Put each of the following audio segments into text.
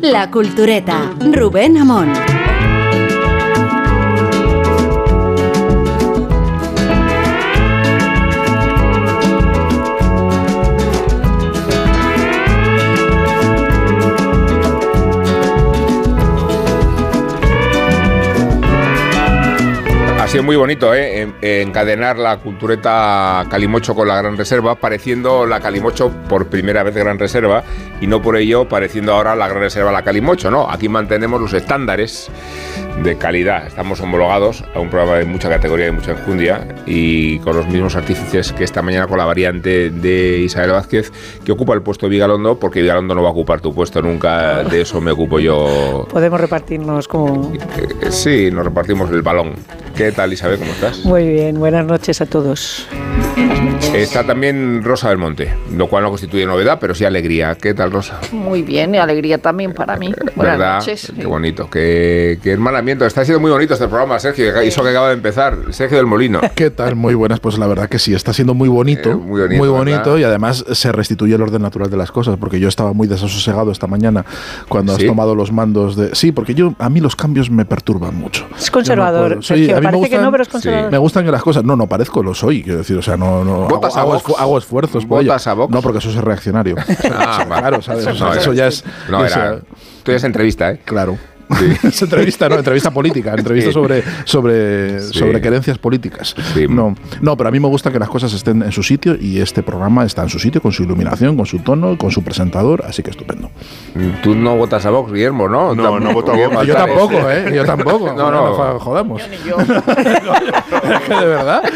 La Cultureta, Rubén Amón. Sido muy bonito, ¿eh? En- encadenar la cultureta Calimocho con la Gran Reserva, pareciendo la Calimocho por primera vez Gran Reserva y no por ello pareciendo ahora la Gran Reserva la Calimocho, ¿no? Aquí mantenemos los estándares de calidad. Estamos homologados a un programa de mucha categoría y mucha enjundia y con los mismos artífices que esta mañana con la variante de Isabel Vázquez, que ocupa el puesto de Vigalondo, porque Vigalondo no va a ocupar tu puesto nunca, de eso me ocupo yo. Podemos repartirnos como... Eh, Sí, nos repartimos el balón. ¿Qué ¿Cómo estás? Muy bien, buenas noches a todos. Está también Rosa del Monte, lo cual no constituye novedad, pero sí alegría. ¿Qué tal, Rosa? Muy bien, y alegría también para mí. Buenas ¿Verdad? noches. Qué bonito, qué, qué hermanamiento. Está siendo muy bonito este programa, Sergio, eso que acaba de empezar. Sergio del Molino. ¿Qué tal? Muy buenas, pues la verdad que sí, está siendo muy bonito, Eh, muy bonito, ¿verdad? y además se restituye el orden natural de las cosas, porque yo estaba muy desasosegado esta mañana cuando ¿Sí? has tomado los mandos de... Sí, porque yo a mí los cambios me perturban mucho. Es conservador, no. Sí, a mí me que gustan- no, pero es sí. conservador. Me gustan que las cosas... No, no parezco, lo soy, quiero decir, o sea, no... no ¿Votas hago, a hago Vox? esfu- hago esfuerzos por ello. ¿Votas a Vox? No, porque eso es reaccionario. Ah, claro, ¿sabes? No, eso ya es... No, ya era. Tú eres entrevista, ¿eh? Claro. es entrevista, no, entrevista política, entrevista Sí. sobre, sobre, Sí. sobre querencias políticas. Sí. No, no, pero a mí me gusta que las cosas estén en su sitio y este programa está en su sitio, con su iluminación, con su tono, con su presentador, así que estupendo. Tú no votas a Vox, Guillermo, ¿no? No, no voto a Vox. Yo tampoco, ¿eh? Yo tampoco. No, no. jo- jodamos. Ni yo. De verdad.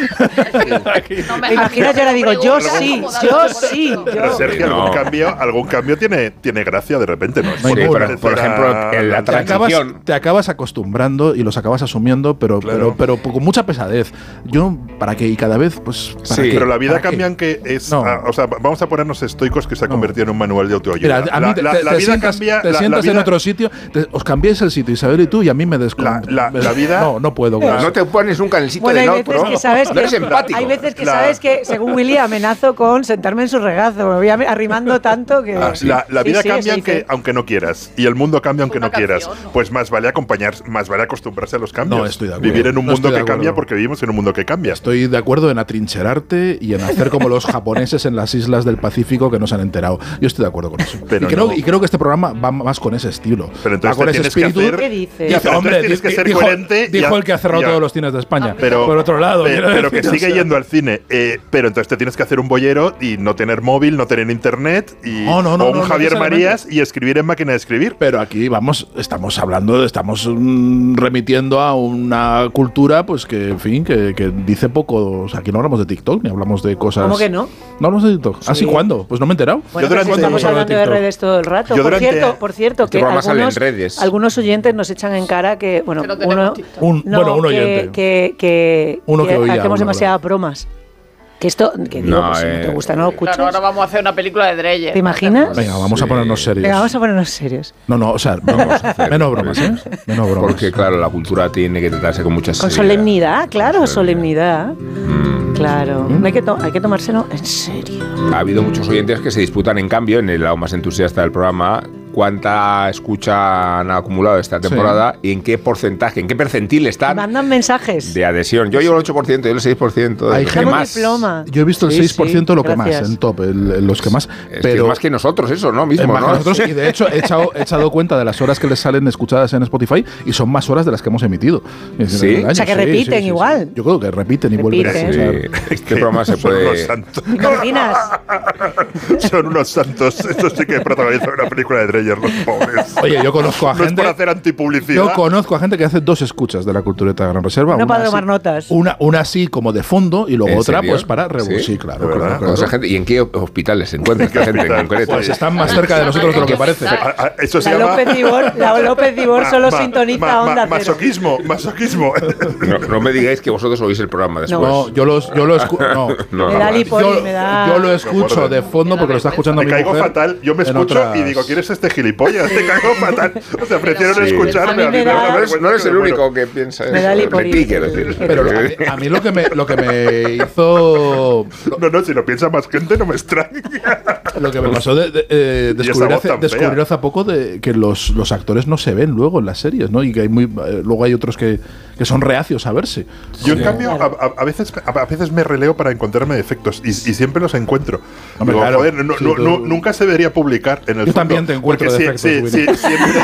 No me. Yo ahora digo, yo sí, yo sí. Pero. Sergio, No. algún cambio, algún cambio tiene, tiene gracia de repente, ¿no? No por, ejemplo, en la Te acabas, te acabas acostumbrando y los acabas asumiendo, pero, Claro. pero, pero con mucha pesadez. Yo, ¿para qué? Y cada vez, pues. ¿para Sí. qué? Pero la vida cambia en que es. No. ah, o sea, vamos a ponernos estoicos que se ha No. convertido en un manual de autoayuda. Mira, a mí la, te, la- te- la te vida sientas, cambia. te la- la sientas en vida- otro sitio, te- os cambiáis el sitio, Isabel y tú, y a mí me descon... La- la- me- la vida- No, no puedo. con No eso. te pones nunca en el sitio Bueno, del otro. que sabes no que eres empático. hay veces que La- sabes que según Willy amenazo con sentarme en su regazo, me voy arrimando tanto que Ah, La, vida cambia aunque, no quieras y el mundo cambia aunque no quieras. Pues más vale acompañar, más vale acostumbrarse a los cambios. No, estoy de acuerdo. Vivir en un No mundo que cambia porque vivimos en un mundo que cambia. Estoy de acuerdo en atrincherarte y en hacer como los japoneses en las islas del Pacífico que no se han enterado. Yo estoy de acuerdo con eso. Pero y, creo, no. y creo que este programa va más con ese estilo. Pero entonces va con ese tienes que espíritu. hacer- ¿Qué dices? Hombre, tienes que ser dijo, coherente y dijo a- el que ha cerrado todos los cines de España. Pero, por otro lado, pero, que sigue yendo al cine. eh, pero entonces te tienes que hacer un bollero y no tener móvil, no tener internet y No, no, no, o un no, Javier. Marías y escribir en máquina de escribir. Pero aquí vamos, estamos hablando, estamos mm, remitiendo a una cultura, pues que, en fin, que, que dice poco. O sea, aquí no hablamos de TikTok, ni hablamos de cosas. ¿Cómo que no? No hablamos de TikTok. ¿Así cuándo? Pues no me he enterado. Bueno, Yo pero durante- si estamos ¿Cuándo hablando de de redes todo el rato. Yo Por durante- cierto, por cierto, Este que algunos, redes. algunos oyentes nos echan en cara que, bueno, Que no uno. Un- bueno, un que- oyente. Que, que, Uno que hacemos demasiadas bromas. Que esto, que digo, No, pues, si no eh, te gusta, no lo escuchas. Claro, ahora vamos a hacer una película de Dreyer. ¿Te imaginas? Venga, vamos a ponernos serios. Venga, vamos a ponernos serios. No, no, o sea, vamos, hacer- menos bromas, ¿eh? Menos bromas. Porque, claro, la cultura tiene que tratarse con mucha Con seriedad. solemnidad, claro, solemnidad. Mm. Claro. No hay, que hay que tomárselo en serio. Ha habido muchos oyentes que se disputan, en cambio, en el lado más entusiasta del programa, cuánta escucha han acumulado esta temporada y en qué porcentaje, en qué percentil están Mandan mensajes. de adhesión. Yo llevo el 8%, yo el 6%. Hay ¿Qué gente- más? diploma. Yo he visto el Sí, 6% sí, lo que más, en top, el- el- los que más. Es que pero es más que nosotros eso, ¿no? es Mismo, más que ¿no? nosotros, y de hecho he echado, he echado cuenta de las horas que les salen escuchadas en Spotify y son más horas de las que hemos emitido. ¿Sí? año. O sea, que repiten igual. Yo creo que repiten y vuelven a Repiten. escuchar. Sí, este programa se Son unos puede... santos. Son unos santos. Esto sí que protagoniza una película de Los pobres. Oye, yo conozco a no es gente. por hacer antipublicidad. Yo conozco a gente que hace dos escuchas de la cultureta de Gran Reserva. Una para así- tomar notas. Una, una así como de fondo y luego ¿En otra serio? pues para revolucionar. ¿Sí? Sí, claro, claro, gente. ¿Y en qué hospitales se encuentra esta gente en hospital? concreto? Pues están más cerca de nosotros de lo que parece. Ah, ah, Eso se La llama. López Dibor, la López Dibor solo ma- sintoniza ma- onda. Masoquismo, masoquismo. No, no me digáis que vosotros oís el programa después. No, yo los, yo lo escucho. No. No, Me da no, lipoli, Yo, me da... yo lo escucho de fondo porque lo está escuchando Me mi caigo mujer fatal. Yo me escucho otras- y digo, ¿quieres este gilipollas, te cago fatal. O sea, prefiero no Sí. escucharme. A mí me me da- No eres, no eres el único que piensa Me da eso. ti, quiero decir. Pero a, a mí lo que me, lo que me hizo. No, no, si lo piensa más gente no me extraña. Lo que me pasó de, de- eh, esa descubrir, voz hace, tan descubrir fea. hace poco de que los, los actores no se ven luego en las series, ¿no? Y que hay muy, eh, luego hay otros que, que son reacios a verse. Yo, en cambio, a, a- a veces, a, a veces me releo para encontrarme defectos y, y siempre los encuentro. Hombre, Digo, claro. joder, no- Sí, no- tú- no- nunca se debería publicar en el Yo fondo, también te encuentro porque sí- sí, sí, siempre,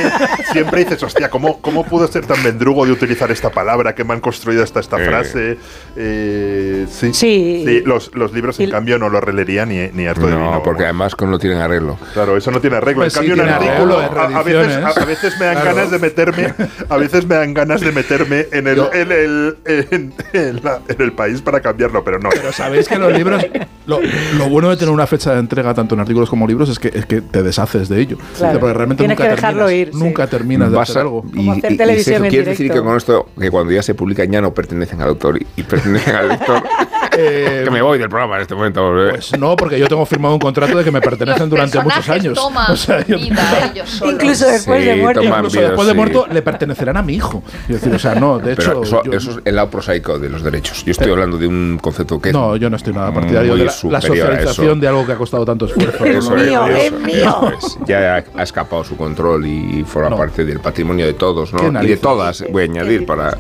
siempre dices, hostia, ¿cómo, ¿cómo pudo ser tan mendrugo de utilizar esta palabra que me han construido hasta esta Eh. frase? Eh, sí. Sí. los, los libros, en Y- cambio, no lo releería ni, ni harto de No, porque además con no tienen arreglo. Claro, eso no tiene arreglo. Pues en sí, cambio, un artículo, a, a veces, reediciones. a, a veces me dan Claro. ganas de meterme, a veces me dan ganas de meterme en el, Yo- en el, en, en la- en el país para cambiarlo, pero no. Pero sabéis que los libros. Lo, lo bueno de tener una fecha de entrega tanto en artículos como libros es que, es que te deshaces de ello. Claro. Porque realmente Tienes nunca que dejarlo terminas, ir, sí. Nunca terminas de Vas hacer a- algo. Como hacer televisión Sergio, en ¿Quieres decir que con esto, que cuando ya se publican ya no pertenecen al autor y, y pertenecen al lector? Eh, que me voy del programa en este momento. ¿eh? Pues no, porque yo tengo firmado un contrato de que me pertenecen Los durante muchos años. toman O sea, yo- vida ellos solos. Incluso después Sí, de muerto. toma- incluso vida, después de sí. muerto le pertenecerán a mi hijo. Decir, o sea, no, de Pero hecho. eso, yo- eso es el lado prosaico de los derechos. Yo estoy Eh, hablando de un concepto que no, yo no estoy nada partidario muy de la, la superior a socialización de algo que ha costado tanto esfuerzo. Es, mío, es mío. es. Ya ha, ha escapado su control y forma No. parte del patrimonio de todos, ¿no? Y de todas, voy a añadir, para,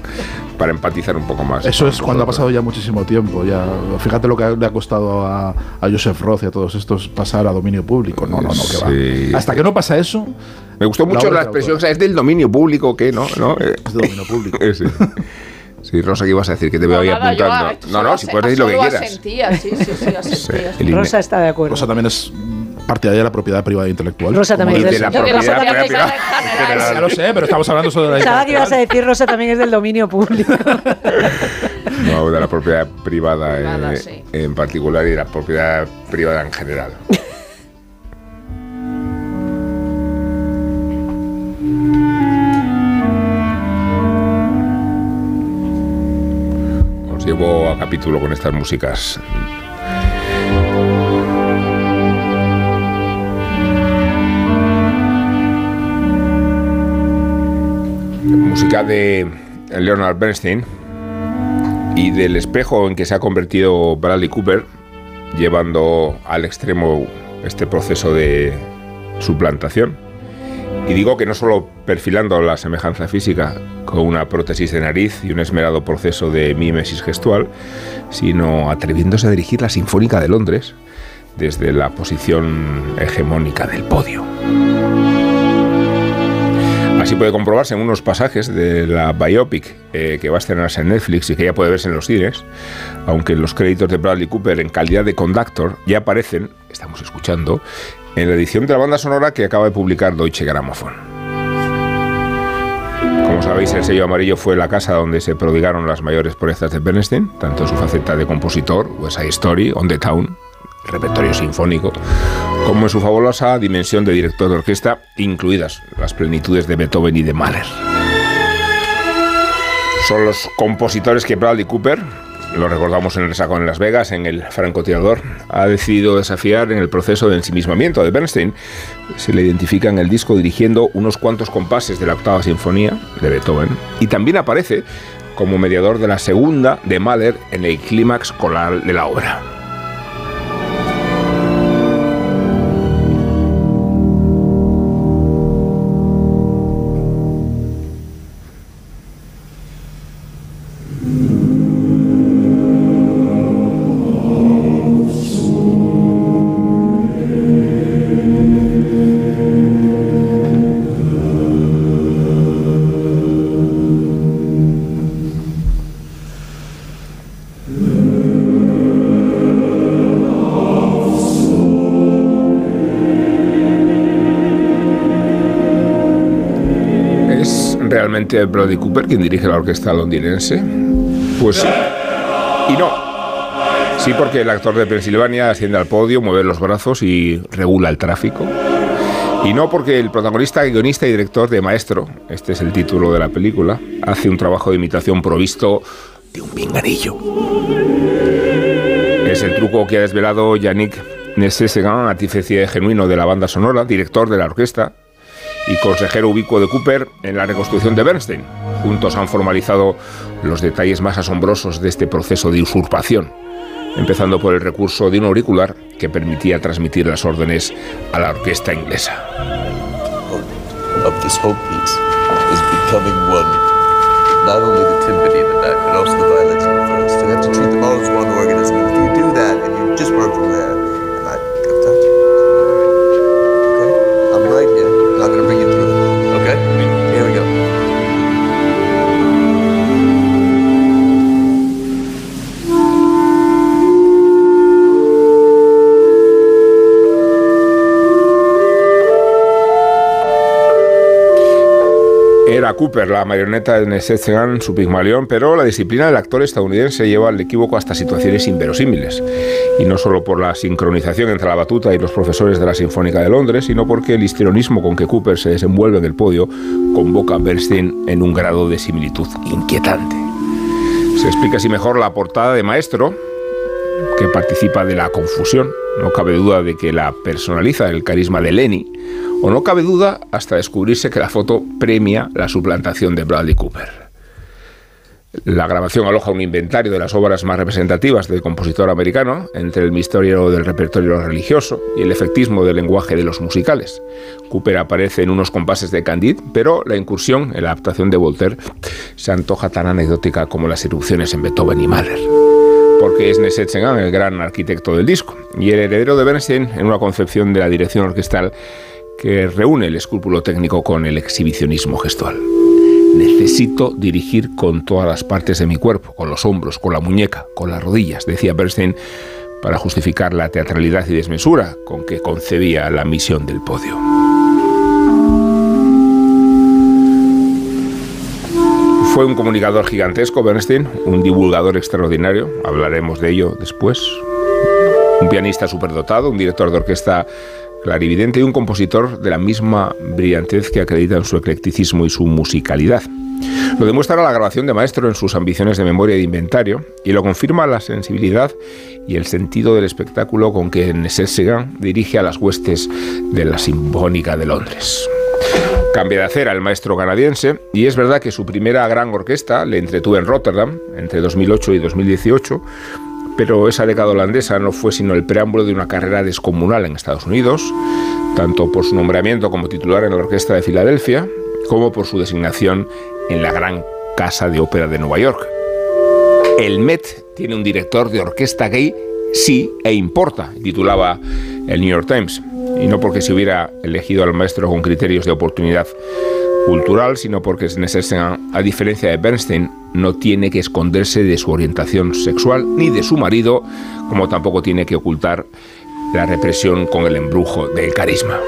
para empatizar un poco más. Eso es cuando ha pasado ya muchísimo tiempo. Ya, fíjate lo que le ha costado a, a Joseph Roth y a todos estos pasar a dominio público. No, no, no, que Sí. va. Hasta que no pasa eso, Me gustó La mucho la de expresión, o sea, es del dominio público, ¿qué? ¿No? ¿No? Eh, es de dominio público. eh, sí. Sí, Rosa, ¿qué ibas a decir? Que te veo No, ahí nada, apuntando. no, no, si puedes decir lo que quieras. asentía, sí, sí, sí, asentía. El Rosa está de acuerdo. Rosa también es partidaria de la propiedad privada e intelectual. Rosa también es de de la que propiedad privada. general. Ya lo sé, pero estamos hablando sobre la Pensaba que ibas a intelectual. decir Rosa también es del dominio público. No, de la propiedad privada, Privada, eh, sí. en particular y de la propiedad privada en general. Os llevo a capítulo con estas músicas. Música de Leonard Bernstein y del espejo en que se ha convertido Bradley Cooper, llevando al extremo este proceso de suplantación. Y digo que no solo perfilando la semejanza física con una prótesis de nariz y un esmerado proceso de mímesis gestual, sino atreviéndose a dirigir la Sinfónica de Londres desde la posición hegemónica del podio. Así puede comprobarse en unos pasajes de la biopic eh, que va a estrenarse en Netflix y que ya puede verse en los cines, aunque los créditos de Bradley Cooper en calidad de conductor ya aparecen, estamos escuchando, en la edición de la banda sonora que acaba de publicar Deutsche Grammophon. Como sabéis, el sello amarillo fue la casa donde se prodigaron las mayores proezas de Bernstein, tanto su faceta de compositor, West Side Story, On the Town, repertorio sinfónico, como en su fabulosa dimensión de director de orquesta, incluidas las plenitudes de Beethoven y de Mahler. Son los compositores que Bradley Cooper, lo recordamos en el saco en Las Vegas, en el francotirador, ha decidido desafiar en el proceso de ensimismamiento de Bernstein. Se le identifica en el disco dirigiendo unos cuantos compases de la octava sinfonía de Beethoven y también aparece como mediador de la segunda de Mahler en el clímax coral de la obra. Realmente Brody Cooper quien dirige la orquesta londinense? Pues sí. Y no. Sí, porque el actor de Pensilvania asciende al podio, mueve los brazos y regula el tráfico. Y no porque el protagonista, guionista y director de Maestro, este es el título de la película, hace un trabajo de imitación provisto de un pinganillo. Es el truco que ha desvelado Yannick Nessé-Segan, artífice genuino de la banda sonora, director de la orquesta, y consejero ubicuo de Cooper en la reconstrucción de Bernstein. Juntos han formalizado los detalles más asombrosos de este proceso de usurpación, empezando por el recurso de un auricular que permitía transmitir las órdenes a la orquesta inglesa. Era Cooper, la marioneta de Nessetzegan, su Pigmalión, pero la disciplina del actor estadounidense lleva al equívoco hasta situaciones inverosímiles. Y no solo por la sincronización entre la batuta y los profesores de la Sinfónica de Londres, sino porque el histrionismo con que Cooper se desenvuelve en el podio convoca a Bernstein en un grado de similitud inquietante. Se explica así mejor la portada de Maestro, que participa de la confusión. No cabe duda de que la personaliza el carisma de Lenny, o no cabe duda hasta descubrirse que la foto premia la suplantación de Bradley Cooper. La grabación aloja un inventario de las obras más representativas del compositor americano, entre el misterio del repertorio religioso y el efectismo del lenguaje de los musicales. Cooper aparece en unos compases de Candide, pero la incursión en la adaptación de Voltaire se antoja tan anecdótica como las erupciones en Beethoven y Mahler porque es Nessetzengan el gran arquitecto del disco y el heredero de Bernstein en una concepción de la dirección orquestal que reúne el escrúpulo técnico con el exhibicionismo gestual. Necesito dirigir con todas las partes de mi cuerpo, con los hombros, con la muñeca, con las rodillas, decía Bernstein, para justificar la teatralidad y desmesura con que concebía la misión del podio. Fue un comunicador gigantesco, Bernstein, un divulgador extraordinario, hablaremos de ello después, un pianista superdotado, un director de orquesta clarividente y un compositor de la misma brillantez que acreditan su eclecticismo y su musicalidad. Lo demuestra la grabación de Maestro en sus ambiciones de memoria y de inventario, y lo confirma la sensibilidad y el sentido del espectáculo con que Nessetzegan dirige a las huestes de la Sinfónica de Londres. Cambia de acera el maestro canadiense, y es verdad que su primera gran orquesta le entretuvo en Rotterdam entre 2008 y 2018, pero esa década holandesa no fue sino el preámbulo de una carrera descomunal en Estados Unidos, tanto por su nombramiento como titular en la Orquesta de Filadelfia, como por su designación en la Gran Casa de Ópera de Nueva York. El Met tiene un director de orquesta gay, sí, e importa, titulaba el New York Times, y no porque se hubiera elegido al maestro con criterios de oportunidad cultural, sino porque a diferencia de Bernstein, no tiene que esconderse de su orientación sexual ni de su marido, como tampoco tiene que ocultar la represión con el embrujo del carisma.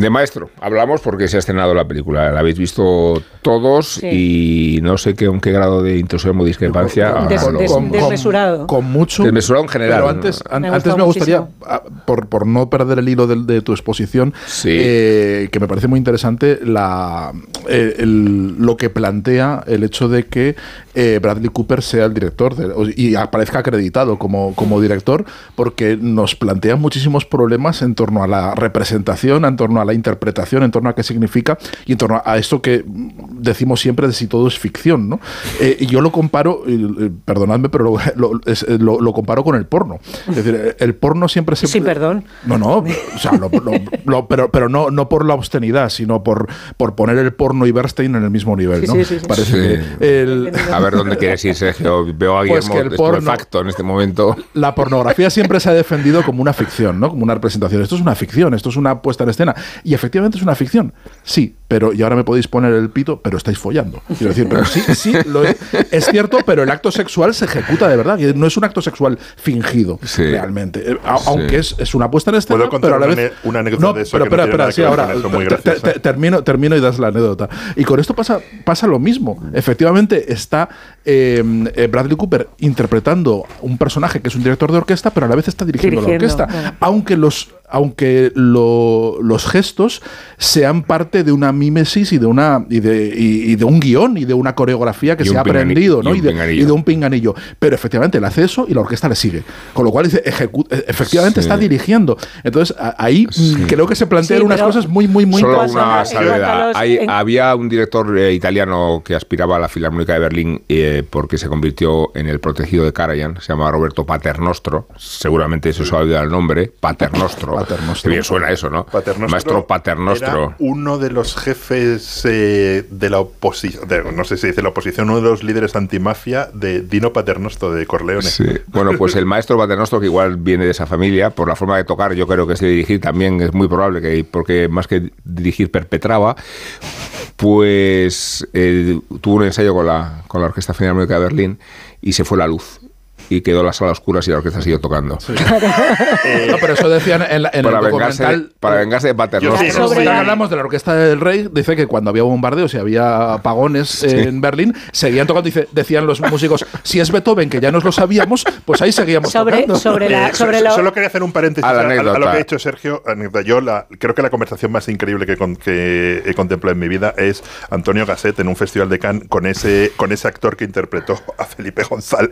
De maestro, hablamos porque se ha estrenado la película. La habéis visto todos Sí. y no sé qué, con qué grado de entusiasmo o discrepancia. Des- ahora des- lo- desmesurado. Con, mucho. Desmesurado en general, Pero antes, an- Me antes gustaría, muchísimo. Por, por no perder el hilo de, tu exposición, Sí. eh, que me parece muy interesante la, eh, el- lo que plantea el hecho de que eh, Bradley Cooper sea el director de- y aparezca acreditado como, como director, porque nos plantea muchísimos problemas en torno a la representación, en torno a la interpretación, en torno a qué significa y en torno a esto que decimos siempre de si todo es ficción. ¿no? Eh, y yo lo comparo, y, perdonadme, pero lo, lo- es- lo- lo comparo con el porno. Es decir, el porno siempre se... Sí, perdón. No, no, o sea, lo- lo- lo- pero, pero no, no por la obscenidad, sino por, por poner el porno y Bernstein en el mismo nivel. ¿no? sí, sí, sí. Parece Sí. que el- A ver dónde quieres ir, Sergio. Veo a Pues Guillermo que el porno- en este momento. la pornografía siempre se ha defendido como una ficción, ¿no? Como una representación. Esto es una ficción, esto es una puesta en escena. Y efectivamente es una ficción. Sí, pero y ahora me podéis poner el pito, pero estáis follando. Quiero decir, pero sí, sí, lo es, es cierto, pero el acto sexual se ejecuta de verdad. y No es un acto sexual fingido Sí. realmente. Eh, a- Sí. Aunque es, es una puesta en escena, ¿Puedo contar pero a la una vez. una anécdota no, de eso pero que no espera, sí, ahora eso? Muy te- te- graciosa. te- termino, termino y das la anécdota. Y con esto pasa, pasa lo mismo. Efectivamente, está eh, eh, Bradley Cooper interpretando un personaje que es un director de orquesta, pero a la vez está dirigiendo, Dirigiendo, la orquesta. claro. Aunque los aunque lo- los gestos sean parte de una mímesis y de una y de, y- y de un guion y de una coreografía que se ha aprendido, y ¿no? Y de, pinganillo. y de un pinganillo. Pero efectivamente él hace eso y la orquesta le sigue. Con lo cual dice, eh, efectivamente Sí. está dirigiendo. Entonces ahí creo que se plantean Sí, unas cosas muy, muy, muy Solo una salvedad. Hay- en- había un director eh, italiano que aspiraba a la Filarmónica de Berlín eh, porque se convirtió en el protegido de Karajan. Se llamaba Roberto Paternostro. Seguramente eso se ha olvidado el nombre. Paternostro. Paternostro. Qué bien suena eso, ¿no? Paternostro Maestro Paternostro. Era uno de los jefes eh, de la oposición, no sé si dice la oposición, uno de los líderes antimafia de Dino Paternostro de Corleone. Sí. Bueno, pues el maestro Paternostro, que igual viene de esa familia, por la forma de tocar, yo creo que es de dirigir también, es muy probable que, porque más que dirigir perpetraba, pues eh, tuvo un ensayo con la, con la Orquesta Filarmónica de Berlín y se fue la luz. Y quedó la sala a oscuras y la orquesta siguió tocando. No, pero eso decían en, la- en para, el vengarse, documental. para vengarse de En sí, sobre hablamos de la Orquesta del Rey, dice que cuando había bombardeos y había apagones en Berlín, seguían tocando. Dice, decían los músicos, si es Beethoven, que ya nos lo sabíamos, pues ahí seguíamos Sobre, tocando. sobre la, Eh, sobre so- la- Solo quería hacer un paréntesis A la a, a- lo que ha dicho Sergio. Yo la, creo que la conversación más increíble que, con- que he contemplado en mi vida es Antonio Gasset en un festival de Cannes con ese, con ese actor que interpretó a Felipe González.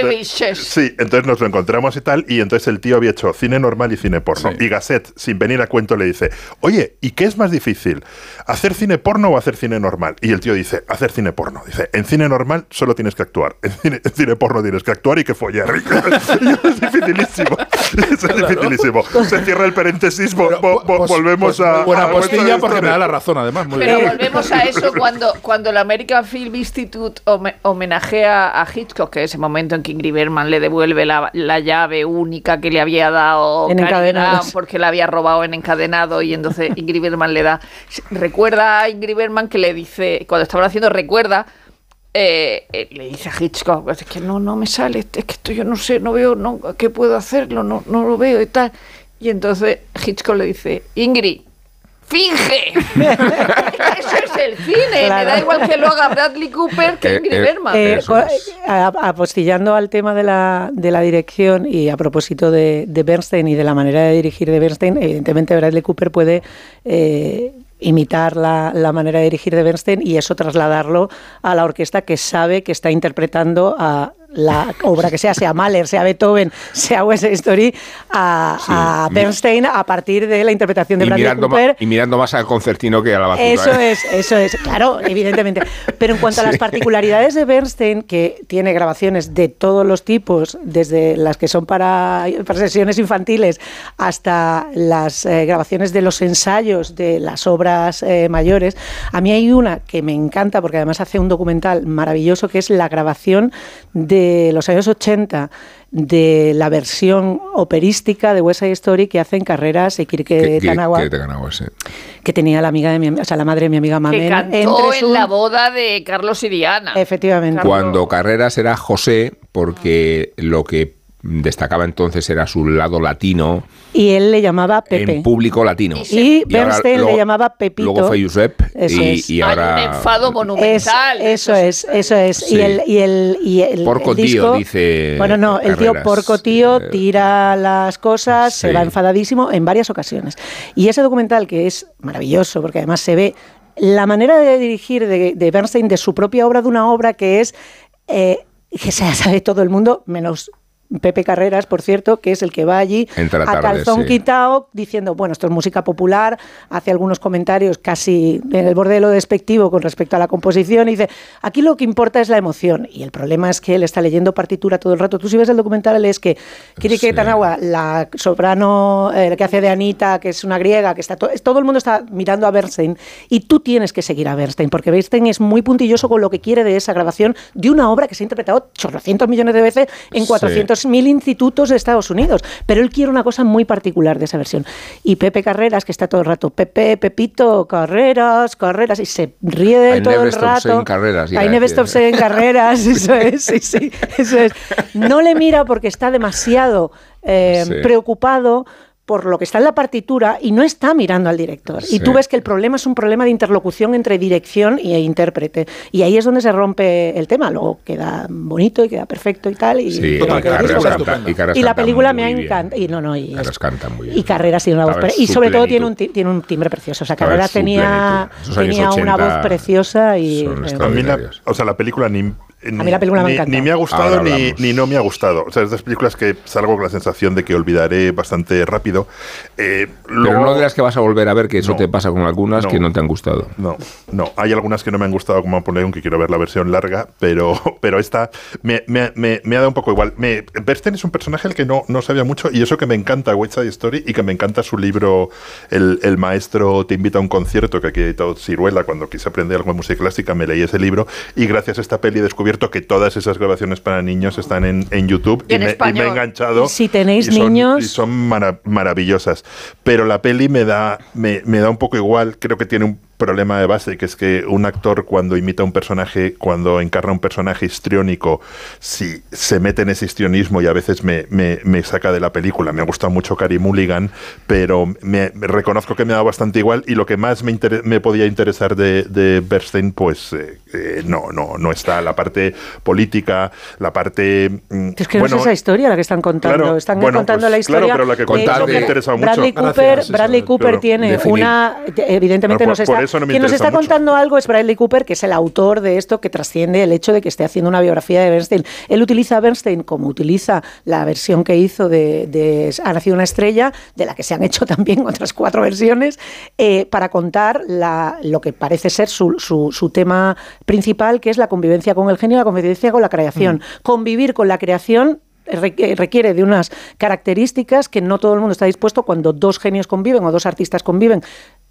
Entonces-. Sí, entonces nos lo encontramos y tal, y entonces el tío había hecho cine normal y cine porno. Sí. Y Gasset, sin venir a cuento, le dice, oye, ¿y qué es más difícil? ¿Hacer cine porno o hacer cine normal? Y el tío dice, hacer cine porno. Dice, en cine normal solo tienes que actuar, en cine, en cine porno tienes que actuar y que follar. Y es dificilísimo, es dificilísimo. Se cierra el paréntesis, vo- Pero, vo- vo- pues- volvemos pues a... Buena a postilla porque historia. me da la razón, además. Muy Pero bien. volvemos a eso cuando, cuando el American Film Institute home- homenajea a Hitchcock, que es el momento en que Ingrid Bergman le devuelve la, la llave única que le había dado En. Grant porque la había robado en encadenado y entonces Ingrid Bergman le da... Recuerda a Ingrid Bergman que le dice, cuando estaban haciendo, recuerda... eh, eh, le dice a Hitchcock, es que no, no me sale, es que esto yo no sé, no veo, no, ¿qué puedo hacerlo? No, no lo veo y tal. Y entonces Hitchcock le dice, Ingrid, ¡Finge! Eso es el cine. Me Claro. da igual que lo haga Bradley Cooper que Eh, Ingrid eh, Bergman. Eh, Eso co- es. a- apostillando al tema de la, de la dirección y a propósito de, de Bernstein y de la manera de dirigir de Bernstein, evidentemente Bradley Cooper puede eh, imitar la, la manera de dirigir de Bernstein y eso trasladarlo a la orquesta que sabe que está interpretando a la obra que sea, sea Mahler, sea Beethoven, sea West Story, a, Sí, a mi- Bernstein a partir de la interpretación de Bradley Cooper. y mirando más al concertino que a la batuta. Eso ¿eh? es, eso es, claro, evidentemente. Pero en cuanto a las particularidades de Bernstein, que tiene grabaciones de todos los tipos, desde las que son para, para sesiones infantiles hasta las eh, grabaciones de los ensayos de las obras eh, mayores, a mí hay una que me encanta porque además hace un documental maravilloso que es la grabación de los años 80 de la versión operística de West Side Story que hacen carreras y Kirke Que- que- Tanawa que que tenía la amiga de mi, o sea, la madre de mi amiga que Mamen. cantó entre en la boda de Carlos y Diana. Efectivamente. Cuando Carreras era José, porque lo que destacaba entonces era su lado latino. Y él le llamaba Pepe. En público latino. Y, Bernstein le llamaba Pepito. Luego fue Josep. y, ahora. un enfado monumental. eso es, eso es. Y el, y el, y el, Porco tío, dice. Bueno, no, el tío Porco tío tira las cosas, se va enfadadísimo en varias ocasiones. Y ese documental, que es maravilloso, porque además se ve la manera de dirigir de, Bernstein de su propia obra, de una obra que es. Eh, que se sabe todo el mundo, menos Pepe Carreras, por cierto, que es el que va allí a calzón quitado diciendo, bueno, esto es música popular, hace algunos comentarios casi en el borde de lo despectivo con respecto a la composición y dice, aquí lo que importa es la emoción. Y el problema es que él está leyendo partitura todo el rato. Tú si ves el documental es que Kirike Tanawa, la soprano eh, que hace de Anita, que es una griega, que está todo el mundo está mirando a Bernstein y tú tienes que seguir a Bernstein, porque Bernstein es muy puntilloso con lo que quiere de esa grabación de una obra que se ha interpretado 800 millones de veces en 400 mil institutos de Estados Unidos, pero él quiere una cosa muy particular de esa versión. Y Pepe Carreras, que está todo el rato, Pepe, Pepito, Carreras, Carreras, y se ríe de todo el rato. Carreras. Hay never stop saying Carreras, eso es, sí, sí, eso es. No le mira porque está demasiado eh, preocupado por lo que está en la partitura y no está mirando al director. Y tú ves que el problema es un problema de interlocución entre dirección e intérprete. Y ahí es donde se rompe el tema. Luego queda bonito y queda perfecto y tal. Y, sí, y, la película me ha encantado. Y no, no, y, y Carreras tiene una voz Y sobre todo tiene un, tiene un timbre precioso. O sea, Carreras tenía, tenía una voz preciosa y... o sea, la película ni a mí la película me encanta. Ni me ha gustado ni, no me ha gustado. O sea, es de películas que salgo con la sensación de que olvidaré bastante rápido. Eh, Pero no de las que vas a volver a ver, que eso te pasa con algunas que no te han gustado. No, no. Hay algunas que no me han gustado, como Napoleón, que quiero ver la versión larga, pero, pero esta me, me, me, ha dado un poco igual. Me, Bernstein es un personaje al que no, no sabía mucho y eso que me encanta West Side Story y que me encanta su libro El, el maestro te invita a un concierto que aquí ha editado Ciruela cuando quise aprender algo de música clásica, me leí ese libro y gracias a esta peli descubrí que todas esas grabaciones para niños están en, en YouTube y, me, he enganchado. Si tenéis y son, niños. Y son maravillosas. Pero la peli me da, me, me da un poco igual. Creo que tiene un problema de base, que es que un actor cuando imita un personaje, cuando encarna un personaje histriónico, si se mete en ese histrionismo y a veces me, me, saca de la película. Me gusta mucho Cary Mulligan, pero me, reconozco que me da bastante igual y lo que más me, me podía interesar de, de Bernstein, pues eh, eh, no, no, no está la parte política, la parte... Mm, es que no es esa historia la que están contando, están contando pues la historia... Claro, pero la que contado me interesa mucho. Bradley Cooper, Bradley Cooper tiene una... Evidentemente no nos está quien nos está contando algo es Bradley Cooper, que es el autor de esto que trasciende el hecho de que esté haciendo una biografía de Bernstein. Él utiliza a Bernstein como utiliza la versión que hizo de, Ha nacido una estrella, de la que se han hecho también otras cuatro versiones, eh, para contar lo que parece ser su, tema principal, que es la convivencia con el genio y la convivencia con la creación. Mm. Convivir con la creación requiere de unas características que no todo el mundo está dispuesto cuando dos genios conviven o dos artistas conviven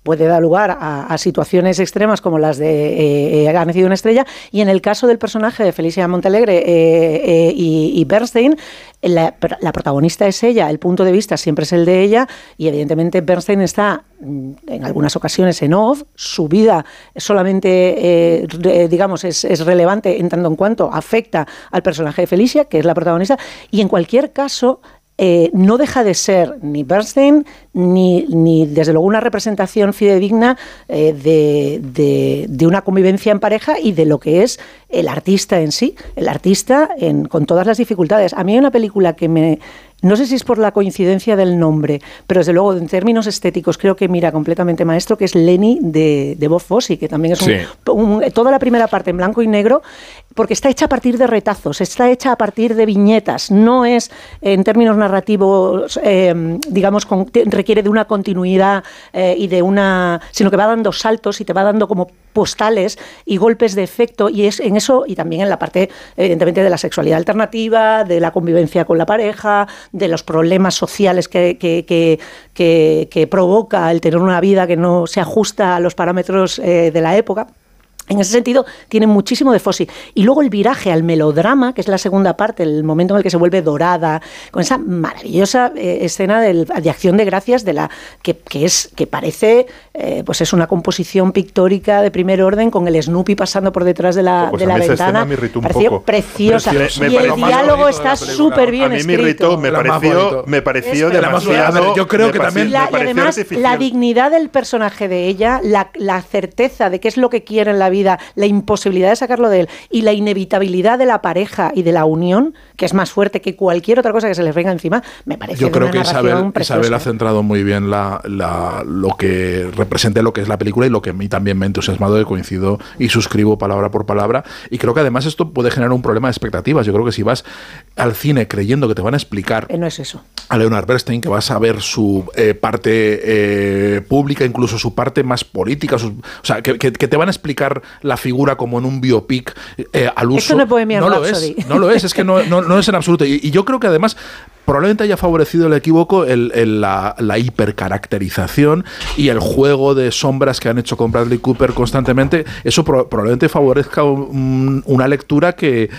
puede dar lugar a, situaciones extremas como las de eh, Ha nacido una estrella. Y en el caso del personaje de Felicia Montalegre eh, eh, y, Bernstein la, protagonista es ella, el punto de vista siempre es el de ella y evidentemente Bernstein está mm, en algunas ocasiones en off, su vida solamente digamos es relevante en tanto en cuanto afecta al personaje de Felicia, que es la protagonista y en cualquier caso eh, no deja de ser ni Bernstein ni, ni desde luego una representación fidedigna eh, de, de, una convivencia en pareja y de lo que es el artista en sí, el artista en, con todas las dificultades. A mí hay una película que me, no sé si es por la coincidencia del nombre, pero desde luego en términos estéticos creo que mira completamente maestro, que es Lenny de, de Bob Fosse, que también es toda la primera parte en blanco y negro, porque está hecha a partir de retazos, está hecha a partir de viñetas, no es en términos narrativos, eh, digamos, requiere de una continuidad eh, y de una, sino que va dando saltos y te va dando como postales y golpes de efecto y es en eso y también en la parte evidentemente de la sexualidad alternativa, de la convivencia con la pareja, de los problemas sociales que, que, provoca el tener una vida que no se ajusta a los parámetros eh, de la época. En ese sentido, tiene muchísimo de Fossi. Y luego el viraje al melodrama, que es la segunda parte, el momento en el que se vuelve dorada, con esa maravillosa eh, escena del- de acción de gracias, de la que, que es que parece, eh, pues es una composición pictórica de primer orden, con el Snoopy pasando por detrás de la, Pues de a la mí esa ventana. escena me irritó un Pareció poco. preciosa. Me- me y el diálogo está súper bien a mí me escrito. irritó, me pareció, me pareció Es demasiado. ver, yo creo que también- La- y además artificial. la dignidad del personaje de ella, la, la certeza de qué es lo que quiere en la vida, la imposibilidad de sacarlo de él y la inevitabilidad de la pareja y de la unión, que es más fuerte que cualquier otra cosa que se le venga encima, me parece Yo creo una que Isabel, preciosa. Isabel ha centrado muy bien la, la- lo que representa lo que es la película y lo que a mí también me ha entusiasmado de coincido y suscribo palabra por palabra. Y creo que además esto puede generar un problema de expectativas. Yo creo que si vas al cine creyendo que te van a explicar Eh, no es eso. a Leonard Bernstein, que vas a ver su eh, parte eh, pública, incluso su parte más política, sus- o sea, que, que- que te van a explicar la figura como en un biopic eh, al uso. Esto no es Bohemian lo es, no lo es, es que no, no- no es en absoluto. Y, y yo creo que además probablemente haya favorecido el equívoco el, el- la, la hipercaracterización y el juego de sombras que han hecho con Bradley Cooper constantemente. Eso pro- probablemente favorezca un- una lectura que,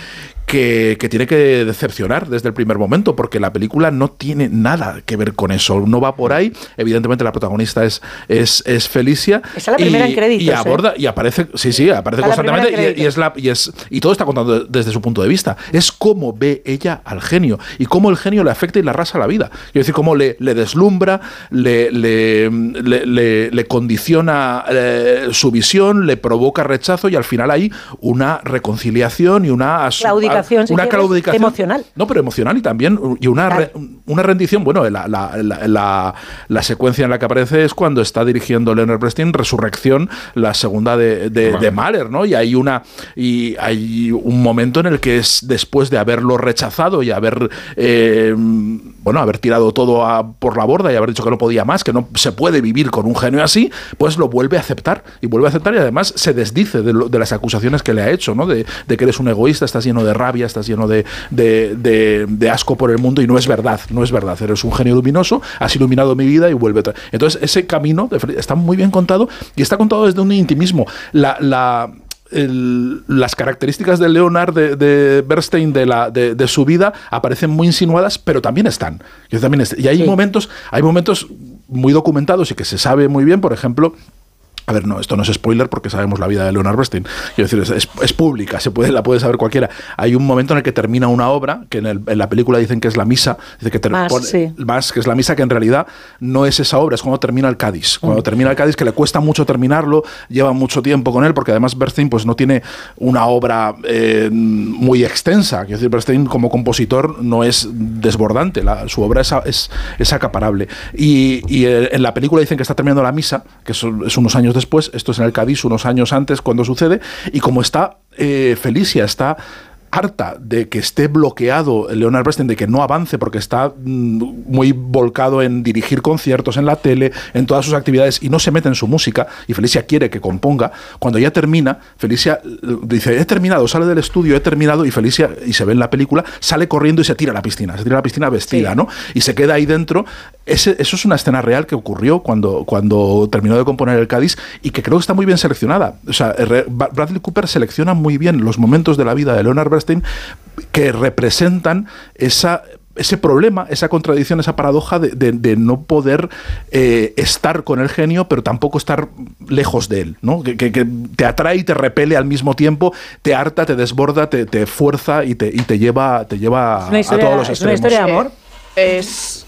que, que tiene que decepcionar desde el primer momento, porque la película no tiene nada que ver con eso. No va por ahí. Evidentemente, la protagonista es, es, es Felicia. Está la primera en créditos, Y ¿eh? aborda, y aparece, sí, sí, aparece Está constantemente. en Y, y es la, y, es, y todo está contando de- desde su punto de vista. Es cómo ve ella al genio y cómo el genio le afecta y le arrasa la vida. Quiero decir, cómo le, le deslumbra, le, le, le- le- le condiciona eh, su visión, le provoca rechazo y al final hay una reconciliación y una Claudicación, si una quieres, claudicación emocional. no, pero emocional y también y una, Claro. re- una rendición. Bueno, la, la- la- la- la secuencia en la que aparece es cuando está dirigiendo Leonard Bernstein Resurrección, la segunda de, de, de Mahler, ¿no? Y hay una y hay un momento en el que es después de haberlo rechazado y haber eh, bueno haber tirado todo a- por la borda y haber dicho que no podía más, que no se puede vivir con un genio así, pues lo vuelve a aceptar y vuelve a aceptar y además se desdice de, las acusaciones que le ha hecho, ¿no? De, que eres un egoísta, estás lleno de rabia, estás lleno de, de- asco por el mundo y no es verdad, no es verdad. Eres un genio luminoso, has iluminado mi vida y vuelve. Entonces, ese camino está muy bien contado y está contado desde un intimismo. La. la el- las características de Leonard de, de Bernstein de, la, de, de su vida aparecen muy insinuadas, pero también están. Y, también est- y hay Sí. momentos, hay momentos muy documentados y que se sabe muy bien, por ejemplo, a ver, no, esto no es spoiler porque sabemos la vida de Leonard Bernstein. Quiero decir, es, es- es pública, se puede, la puede saber cualquiera. Hay un momento en el que termina una obra, que en, el- en la película dicen que es la misa, dice que Más, pone- sí. más, que es la misa, que en realidad no es esa obra, es cuando termina el Cádiz. Cuando termina el Cádiz, que le cuesta mucho terminarlo, lleva mucho tiempo con él, porque además Bernstein pues, no tiene una obra eh, muy extensa. Quiero decir, Bernstein como compositor no es desbordante, la- su obra es, es, es acaparable. Y, y, eh, en la película dicen que está terminando la misa, que eso es unos años después, esto es en el Cádiz, unos años antes cuando sucede, y como está eh, Felicia, está harta de que esté bloqueado Leonard Bernstein, de que no avance porque está mm, muy volcado en dirigir conciertos en la tele, en todas sus actividades y no se mete en su música y Felicia quiere que componga, cuando ya termina, Felicia eh, dice, he terminado, sale del estudio, he terminado y Felicia, y se ve en la película, sale corriendo y se tira a la piscina, se tira a la piscina vestida, Sí. ¿no? Y se queda ahí dentro. Ese- eso es una escena real que ocurrió cuando, cuando terminó de componer el Cádiz y que creo que está muy bien seleccionada. O sea, Bradley Cooper selecciona muy bien los momentos de la vida de Leonard Bernstein que representan esa ese problema, esa contradicción, esa paradoja de, de- de no poder eh, estar con el genio, pero tampoco estar lejos de él, ¿no? Que, que- que te atrae y te repele al mismo tiempo, te harta, te desborda, te, te fuerza y te, y te lleva, te a historia- todos los es una extremos. historia de amor. Es.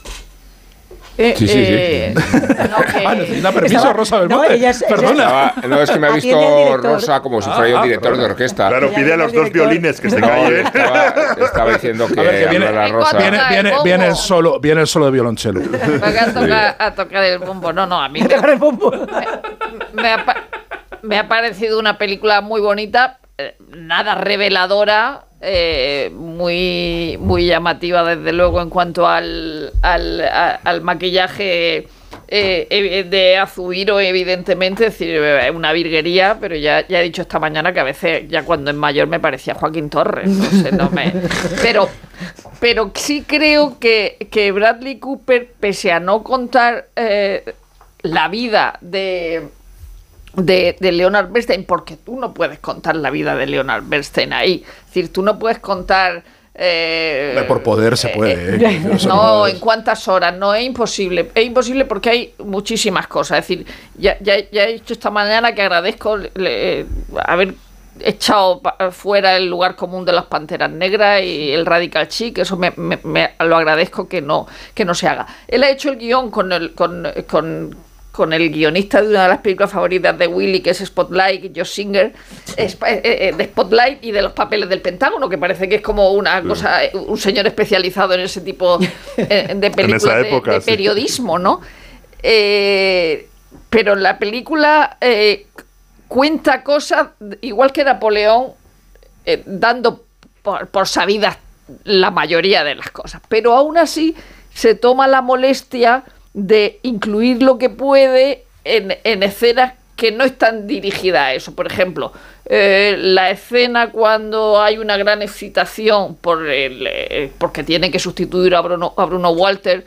Eh, Sí, sí, sí. eh, no, que- Ah, necesita permiso, Estaba- Rosa no, Belmonte. ella es- ella es- Perdona. No, es que me ha visto. Rosa como si fuera yo Ah, director de perdón. orquesta. Claro, pide a los dos violines que se No, callen. estaba, estaba diciendo que, A ver, que viene- hablara Vengo Rosa. Viene, viene, viene el solo, viene el solo de violonchelo. Venga a tocar, a tocar el bombo. No, no, a mí me, Tocar el bombo. me ha, pa- me ha parecido una película muy bonita, eh, nada reveladora, eh, muy, muy llamativa desde luego en cuanto al, al, a- al maquillaje eh, de Azuiro, evidentemente, es decir, una virguería, pero ya, ya he dicho esta mañana que a veces, ya cuando es mayor, me parecía Joaquín Torres. No sé, no me- Pero, pero sí creo que, que Bradley Cooper, pese a no contar eh, la vida de de, de Leonard Bernstein, porque tú no puedes contar la vida de Leonard Bernstein ahí. Es decir, tú no puedes contar... eh, Por poder se puede. eh, ¿eh? No, en cuántas horas, no es imposible. Es imposible porque hay muchísimas cosas. Es decir, ya, ya, ya he dicho esta mañana que agradezco le- eh, haber echado fuera el lugar común de las panteras negras y el radical chic, eso me, me- me- lo agradezco que no, que no se haga. Él ha hecho el guion con el, con, con, con el guionista de una de las películas favoritas de Willy, que es Spotlight, Josh Singer, eh, eh, de Spotlight y de los papeles del Pentágono, que parece que es como una cosa, eh, un señor especializado en ese tipo de películas de- sí. periodismo, ¿no? Eh, pero la película eh, cuenta cosas, igual que Napoleón, eh, dando por, por sabidas la mayoría de las cosas. Pero aún así se toma la molestia de incluir lo que puede en, en escenas que no están dirigidas a eso. Por ejemplo, eh, la escena cuando hay una gran excitación por el, eh, porque tiene que sustituir a Bruno, a Bruno Walter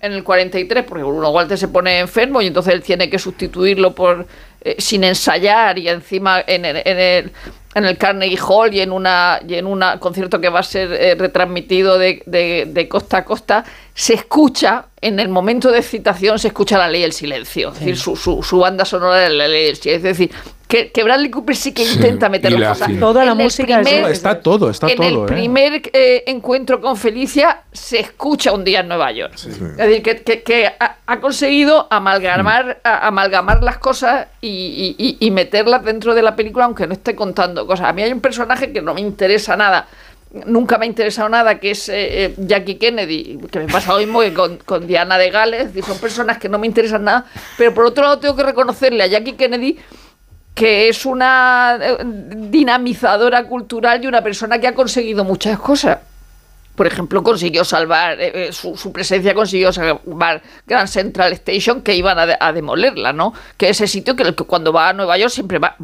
en el 43, porque Bruno Walter se pone enfermo y entonces él tiene que sustituirlo por eh, sin ensayar y encima en el, en el en el Carnegie Hall y en una y en un concierto que va a ser retransmitido de, de- de costa a costa, se escucha, en el momento de excitación, se escucha la ley del silencio. Es decir, su, su, su banda sonora es la ley del silencio. Es decir, que, que Bradley Cooper sí que intenta meter Y las la- cosas. sí. Toda la En el música es- primer- Está todo, está en todo. el ¿eh? primer eh, encuentro con Felicia se escucha un día en Nueva York. Es decir, que, que- que ha, ha conseguido amalgamar, a- amalgamar las cosas y, y- y- y meterlas dentro de la película, aunque no esté contando cosas. A mí hay un personaje que no me interesa nada. Nunca me ha interesado nada, que es eh, eh, Jackie Kennedy, que me pasa mismo que con, con Diana de Gales, son personas que no me interesan nada, pero por otro lado tengo que reconocerle a Jackie Kennedy que es una eh, dinamizadora cultural y una persona que ha conseguido muchas cosas. Por ejemplo, consiguió salvar, su, su presencia consiguió salvar Grand Central Station, que iban a, a demolerla, ¿no? Que es ese sitio que, que cuando va a Nueva York siempre va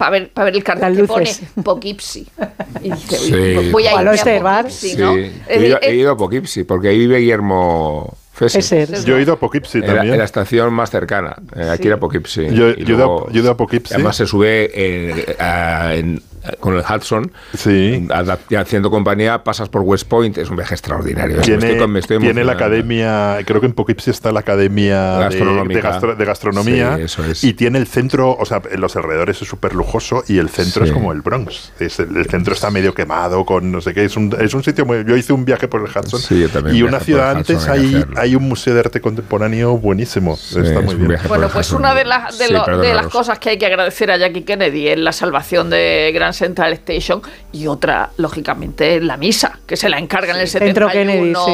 para ver, para ver el cartel que pone. Poughkeepsie. Y dice, Sí. "Uy, voy a irme a observar. Poughkeepsie", Sí, ¿no? he, Es ido, he ido a Poughkeepsie, porque ahí vive Guillermo Fesser. Yo he ido a Poughkeepsie En la, también. en la estación más cercana. Eh, aquí Sí. era Poughkeepsie. Yo- yo he ido a- luego- yo he ido a Poughkeepsie. Además se sube eh, a- en- con el Hudson. Sí. haciendo compañía, pasas por West Point. Es un viaje extraordinario. Me Tiene, estoy con- me estoy tiene la academia, creo que en Poughkeepsie está la academia de- Gastronómica. de, gastro- de gastronomía. Sí, eso es. Y tiene el centro, o sea, en los alrededores es súper lujoso y el centro Sí. es como el Bronx. Es el, el centro está medio quemado con no sé qué. Es un, es un sitio muy. Yo hice un viaje por el Hudson. Sí, yo también y una ciudad antes hay hay, un museo de arte contemporáneo buenísimo. Sí, está es muy bien. Bueno, pues una de las, de, Sí, lo- de las cosas que hay que agradecer a Jackie Kennedy es la salvación de Grand Central Station y otra, lógicamente, la misa, que se la encarga en el Centro 71 Kennedy, sí.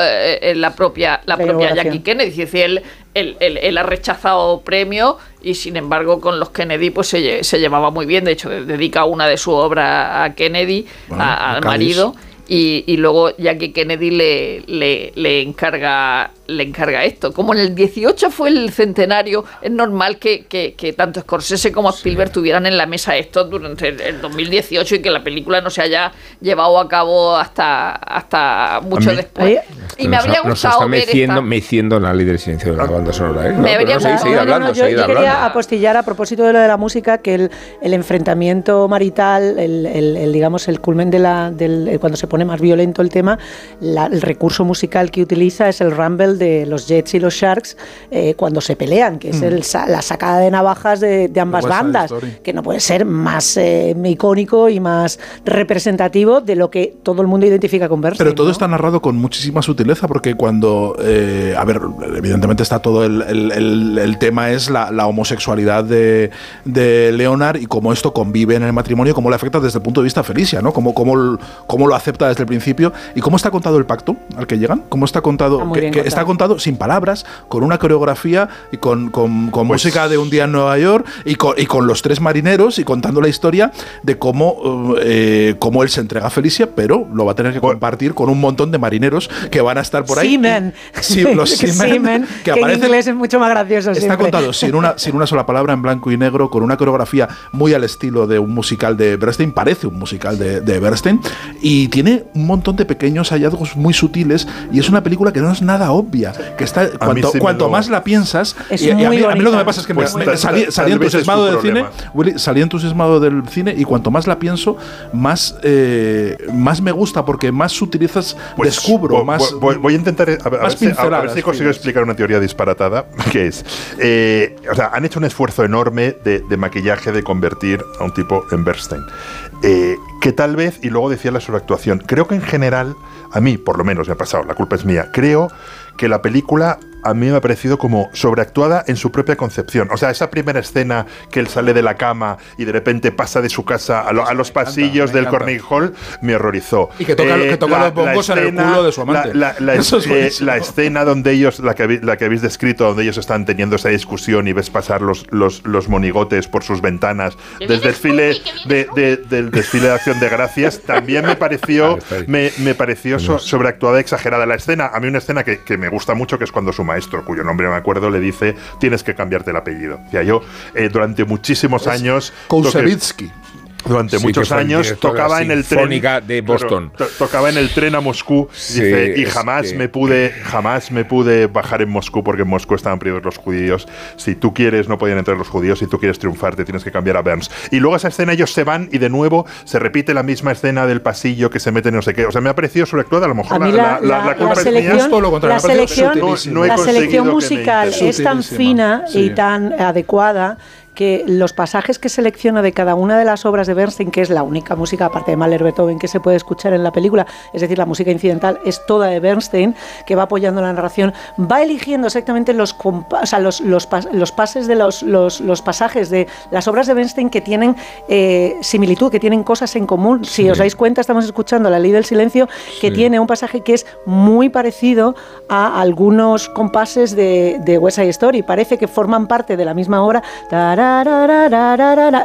eh, en la propia, la La propia. Jackie Kennedy. Es decir, él, él- él- él ha rechazado premios y, sin embargo, con los Kennedy pues se, se llevaba muy bien. De hecho, dedica una de sus obras a Kennedy, Bueno, a- a al Cádiz. marido. Y, y luego Jackie Kennedy le, le, le encarga le encarga esto. Como en el 18 fue el centenario, es normal que, que- que tanto Scorsese como Spielberg tuvieran en la mesa esto durante el, el 2018 y que la película no se haya llevado a cabo hasta, hasta mucho mí- después. Y me Nos- habría nos gustado está ver meciendo, esta- meciendo la ley del silencio de la banda sonora. ¿eh? No, Me habría gustado- No, no, no, hablando, yo, yo quería hablando. apostillar a propósito de lo de la música que el, el enfrentamiento marital, el, el- el, digamos el culmen de la del cuando se pone más violento el tema, la- el recurso musical que utiliza es el rumble de los Jets y los Sharks eh, cuando se pelean, que es el sa- la sacada de navajas de, de ambas bandas, que no puede ser más eh, icónico y más representativo de lo que todo el mundo identifica con Bernstein. Pero todo ¿no? está narrado con muchísima sutileza porque cuando, eh, a ver, evidentemente está todo el, el- el- el tema es la, la homosexualidad de, de Leonard y cómo esto convive en el matrimonio, cómo le afecta desde el punto de vista Felicia, ¿no? Cómo, cómo, cómo lo acepta desde el principio y cómo está contado el pacto al que llegan, cómo está contado, Está muy que, bien que contado. está contado sin palabras, con una coreografía y con, con- con Pues- música de un día en Nueva York y con, y con los tres marineros y contando la historia de cómo, eh, cómo él se entrega a Felicia, pero lo va a tener que Bueno. compartir con un montón de marineros que van a estar por ahí. Seamen. Sí, los Que seamen, seamen, que que en aparecen- inglés es mucho más gracioso Está siempre. contado sin una, sin una sola palabra, en blanco y negro, con una coreografía muy al estilo de un musical de Bernstein, parece un musical de, de Bernstein, y tiene un montón de pequeños hallazgos muy sutiles, y es una película que no es nada obvia. Que está cuanto, sí me cuanto lo- más la piensas, Es y, y a, muy mí, a mí lo que me pasa es que me- Pues me- salí, entusiasmado tu del cine. Willy, salí entusiasmado del cine y cuanto más la pienso, más, eh, más me gusta porque más utilizas, Pues, descubro, voy, más... voy- voy a intentar a, ver- a más ver si, a- ver si consigo explicar una teoría disparatada, que es, eh, o sea, han hecho un esfuerzo enorme de, de maquillaje de convertir a un tipo en Bernstein. Eh, que tal vez, y luego decía la sobreactuación, creo que en general, a mí por lo menos me ha pasado, la culpa es mía, creo que la película a mí me ha parecido como sobreactuada en su propia concepción. O sea, esa primera escena que él sale de la cama y de repente pasa de su casa a, lo- a los encanta, pasillos del. Carnegie Hall me horrorizó. Y que toca- que toca los bongos en el culo de su amante. La, la- la- Eso es eh, la escena donde ellos, la que, habéis- la que habéis descrito, donde ellos están teniendo esa discusión y ves pasar los, los, los monigotes por sus ventanas del desfile de, de- del desfile de acción de gracias, también me pareció, Ahí está ahí. me, me pareció so- sobreactuada, exagerada la escena. A mí una escena que, que me gusta mucho, que es cuando su maestro, cuyo nombre no me acuerdo, le dice tienes que cambiarte el apellido. Sea, yo eh, durante muchísimos años... Koussevitzky. Durante Sí, muchos años tocaba en el tren de Boston. Claro, to- tocaba en el tren a Moscú Sí, dice, y jamás que- me pude jamás me pude bajar en Moscú porque en Moscú estaban prohibidos los judíos si tú quieres no podían entrar los judíos si tú quieres triunfar te tienes que cambiar a Burns y luego esa escena ellos se van y de nuevo se repite la misma escena del pasillo que se mete en no sé qué o sea me ha parecido sobreactuada a lo mejor A la, la, la- la- la la culpa selección, todo lo contrario, selección. No he la selección musical es tan fina sí. y tan adecuada que los pasajes que selecciona de cada una de las obras de Bernstein, que es la única música, aparte de Mahler Beethoven, que se puede escuchar en la película, es decir, la música incidental es toda de Bernstein, que va apoyando la narración, va eligiendo exactamente los, o sea, los, los, pas- los pases de los, los, los pasajes de las obras de Bernstein que tienen eh, similitud, que tienen cosas en común. Si os dais cuenta, estamos escuchando La Ley del Silencio, que Sí. tiene un pasaje que es muy parecido a algunos compases de, de West Side Story. Parece que forman parte de la misma obra.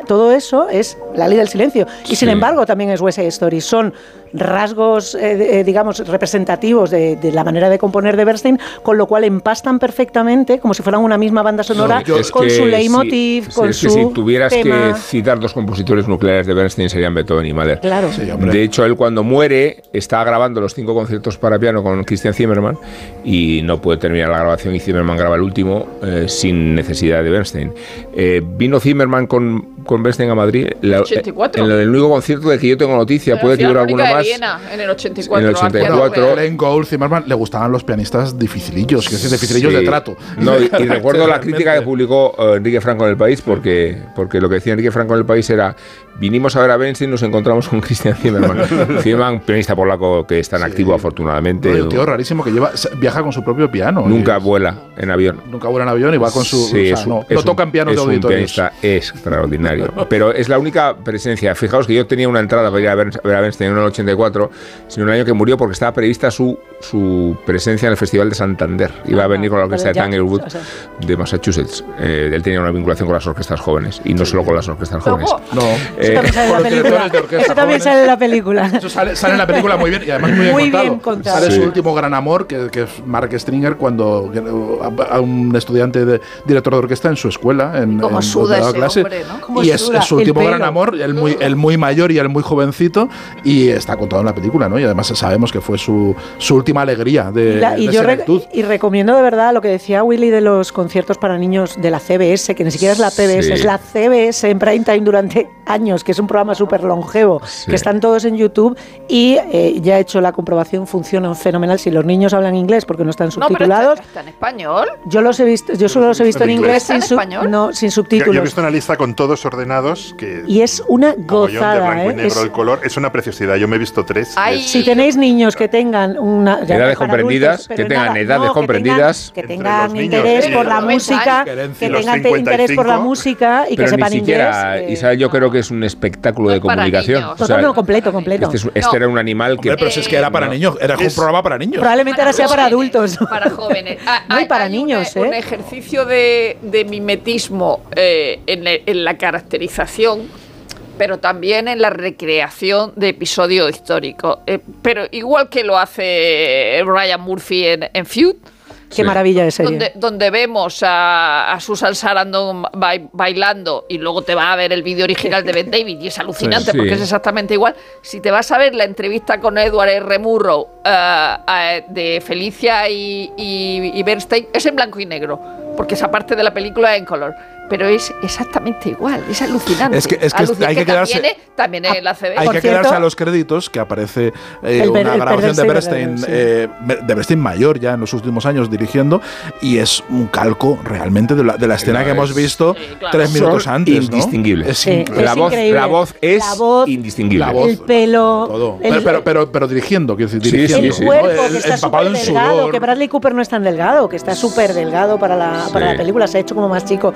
Todo eso es La Ley del Silencio. Y sin embargo, también es West Side Story. Son rasgos, eh, eh, digamos, representativos de, de la manera de componer de Bernstein, con lo cual empastan perfectamente, como si fueran una misma banda sonora, No, con que su leitmotiv, si- con es que su si tuvieras tema. que citar dos compositores nucleares de Bernstein serían Beethoven y Mahler. Claro. Sí. De hecho, él cuando muere está grabando los cinco conciertos para piano con Christian Zimmerman y no puede terminar la grabación y Zimmerman graba el último eh, sin necesidad de Bernstein. Eh, vino Zimmerman con, con Bernstein a Madrid. la- 84. En el único concierto del que yo tengo noticia, puede que hubiera alguno Filarmónica Viena, en el 84. En el Arthur 84. Real. Glenn Gould, Zimmerman, le gustaban los pianistas dificilillos, que es dificilillos Sí. de trato. No, y, y recuerdo la crítica que publicó eh, Enrique Franco en el país, porque, porque lo que decía Enrique Franco en el país era: vinimos a ver a Bernstein y nos encontramos con Christian Zimmerman. Zimmerman, pianista polaco que está en activo afortunadamente. No, un tío rarísimo que lleva, viaja con su propio piano. Nunca Y- vuela en avión. Nunca vuela en avión y va con su. Sí, o sea, es un- no, es no un- toca en pianos es de un auditorios. pianista extraordinario. Pero es la única presencia. Fijaos que yo tenía una entrada para ir a ver, a ver a en el 84, sino un año que murió porque estaba prevista su, su presencia en el Festival de Santander. Iba a venir con la orquesta de Tanglewood o sea- de Massachusetts. Eh, él tenía una vinculación con las orquestas jóvenes y no solo con las orquestas jóvenes. No. Eh, Eso también sale en la película. Eso también sale en la película. Eso sale, sale en la película muy bien y además muy bien Muy contado. bien contado. Sale Sí. su último gran amor, que, que es Mark Stringer, cuando a, a un estudiante de director de orquesta en su escuela. En, Cómo en suda ese clase. hombre, ¿no? Cómo Y es, suda es su último gran amor, el muy, el muy mayor y el muy jovencito, y está contado en la película, ¿no? Y además sabemos que fue su, su última alegría de, La- y de yo re- y recomiendo de verdad lo que decía Willy de los conciertos para niños de la CBS, que ni siquiera es la PBS, Sí. es la CBS en prime time durante años, que es un programa súper longevo, Sí. que están todos en YouTube y eh, ya he hecho la comprobación, funcionan fenomenal si los niños hablan inglés porque no están No, pero subtitulados. está, está en español. Yo los he visto, yo solo los he visto en inglés ¿Está en sin, español? no, sin subtítulos. yo he visto una lista con todos ordenados que y es una mogollón de gozada, blanco y ¿eh? negro Es- el color es una preciosidad. Yo me he visto tres. Ay, Si tenéis niños que tengan una ya Edades comprendidas, adultos, que tengan nada, edades no, que comprendidas. tengan- que tengan, los niños interés por la música, que tengan interés por la 55, música y que pero ni sepan siquiera, inglés. eh, Isabel, yo creo que es un espectáculo No de comunicación. O sea, no, completo, completo. Este, es- este No. era un animal que. Hombre, pero si es que era para No. niños, era un programa para niños. Probablemente ahora sea para adultos. Para jóvenes. Ah, No, y hay- para niños, ¿eh? Un ejercicio de, mimetismo eh, en la caracterización, pero también en la recreación de episodio histórico. Eh, pero igual que lo hace Ryan Murphy en, en Feud, Qué Sí. maravilla de serie. donde, donde vemos a, a Susan Sarandon bai- bailando y luego te va a ver el vídeo original de Ben David y es alucinante Sí. porque es exactamente igual. Si te vas a ver la entrevista con Edward R. Murrow eh, de Felicia y, y- y Bernstein, es en blanco y negro, porque esa parte de la película es en color. Pero es exactamente igual, es alucinante. Es que- es que hay que quedarse- También, es- también CB. Hay Por que cierto- quedarse a los créditos que aparece eh, El una el grabación de Bernstein, sí. eh, de Bernstein mayor ya en los últimos años dirigiendo y es un calco realmente de la, de la escena que hemos visto Sí, claro. tres minutos Son antes. ¿no? indistinguibles. Es Sí. increíble. la, voz, increíble. la voz es La voz- indistinguible. La voz, el pelo, todo. el- pero, pero, pero, pero dirigiendo, quiero decir, Sí, dirigiendo. el sí. cuerpo ¿no? El- que está empapado súper delgado, que Bradley Cooper no es tan delgado, que está súper delgado para la, para la película, se ha hecho como más chico.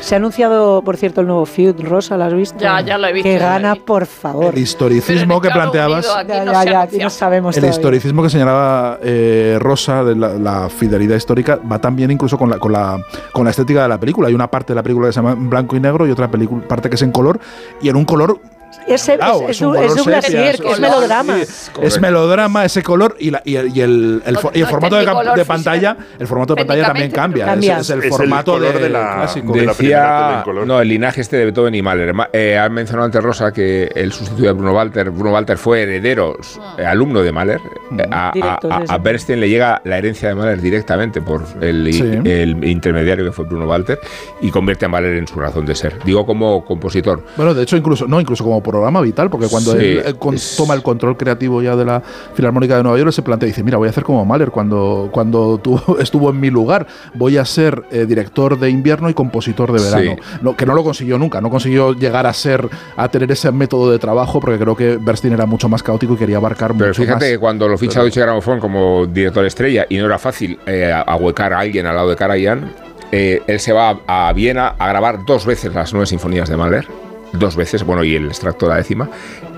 Se ha anunciado, por cierto, el nuevo feud, Rosa, ¿lo has visto? Ya, ya lo he visto, Que gana, visto. por favor. El historicismo que planteabas. Unidos, aquí Ya, no ya, ya, aquí no sabemos El todavía. historicismo que señalaba eh, Rosa, de la, la fidelidad histórica, va también incluso con la, con, la, con la estética de la película. Hay una parte de la película que se llama en blanco y negro y otra película, parte que es en color, y en un color Es, es, Claro, es, es un es color Douglas sepia, Sirk, es es color, melodrama. Sí, es melodrama ese color y, la- y el, y el- el No- el no formato de, tecnicolor de pantalla el formato de pantalla también cambia, Cambia. Es, es el Es el formato color de, de la- clásico de Decía, color. no, el linaje este de Beethoven y Mahler. Ma- Eh, ha mencionado antes Rosa que el sustituto de Bruno Walter, Bruno Walter fue heredero, eh, alumno de Mahler. Eh, a, a- a- a Bernstein le llega la herencia de Mahler directamente por el, Sí. el intermediario que fue Bruno Walter y convierte a Mahler en su razón de ser. Digo como compositor. Bueno, de hecho, incluso, no, incluso como programa vital, porque cuando Sí, él eh, con- es- toma el control creativo ya de la Filarmónica de Nueva York, se plantea y dice, mira, voy a hacer como Mahler cuando, cuando tuvo- estuvo en mi lugar, voy a ser eh, director de invierno y compositor de verano. Sí. No, que no lo consiguió nunca, no consiguió llegar a ser, a tener ese método de trabajo, porque creo que Bernstein era mucho más caótico y quería abarcar Pero mucho fíjate más. que cuando lo ficha Pero- Deutsche Grammophon como director estrella y no era fácil eh, ahuecar a alguien al lado de Karajan, eh, él se va a, a Viena a grabar dos veces las nueve sinfonías de Mahler, dos veces, bueno, y el extracto de la décima,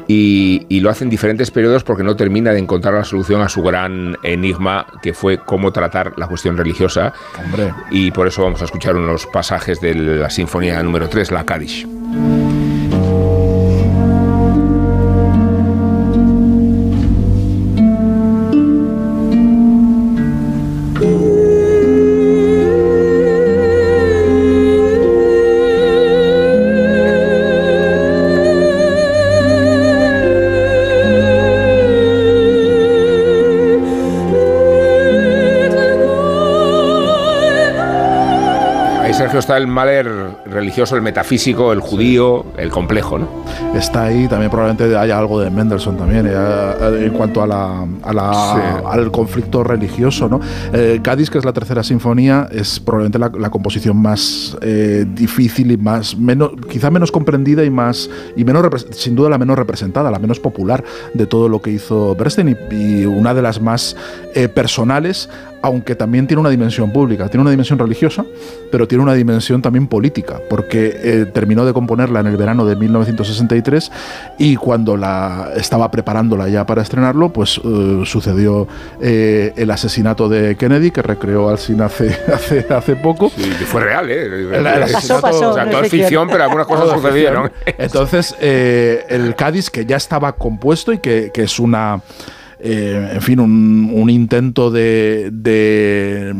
y, y lo hace en diferentes periodos porque no termina de encontrar la solución a su gran enigma que fue cómo tratar la cuestión religiosa. Hombre. Y por eso vamos a escuchar unos pasajes de la sinfonía número 3, la Kaddish. Sergio, está el Mahler religioso, el metafísico, el judío, el complejo, ¿no? está ahí, también probablemente haya algo de Mendelssohn también, eh, eh, en cuanto a la, a la- Sí. al conflicto religioso. ¿no? Eh, Cádiz, que es la tercera sinfonía, es probablemente la, la composición más eh, difícil y más, menos, quizá menos comprendida y más, y menos, sin duda la menos representada, la menos popular de todo lo que hizo Bernstein y, y una de las más eh, personales, aunque también tiene una dimensión pública, tiene una dimensión religiosa, pero tiene una dimensión también política, porque eh, terminó de componerla en el verano de 1963 y cuando la estaba preparándola ya para estrenarlo, pues eh, sucedió eh, el asesinato de Kennedy, que recreó al cine hace, hace, hace poco. Sí, que fue real, ¿eh? El- el Pasó, asesinato- pasó, O sea, todo es es ficción, pero algunas cosas sucedieron. ficción. Entonces, eh, el Cádiz, que ya estaba compuesto y que, que es una, eh, en fin, un, un intento de, de,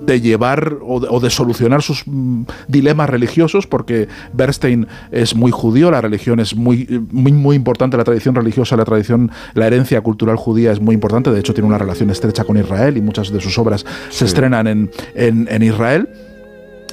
de llevar o de, o de solucionar sus mm, dilemas religiosos, porque Bernstein es muy judío, la religión es muy, muy, muy importante, la tradición religiosa, la tradición, la herencia cultural judía es muy importante, de hecho tiene una relación estrecha con Israel y muchas de sus obras se estrenan en, en, en Israel.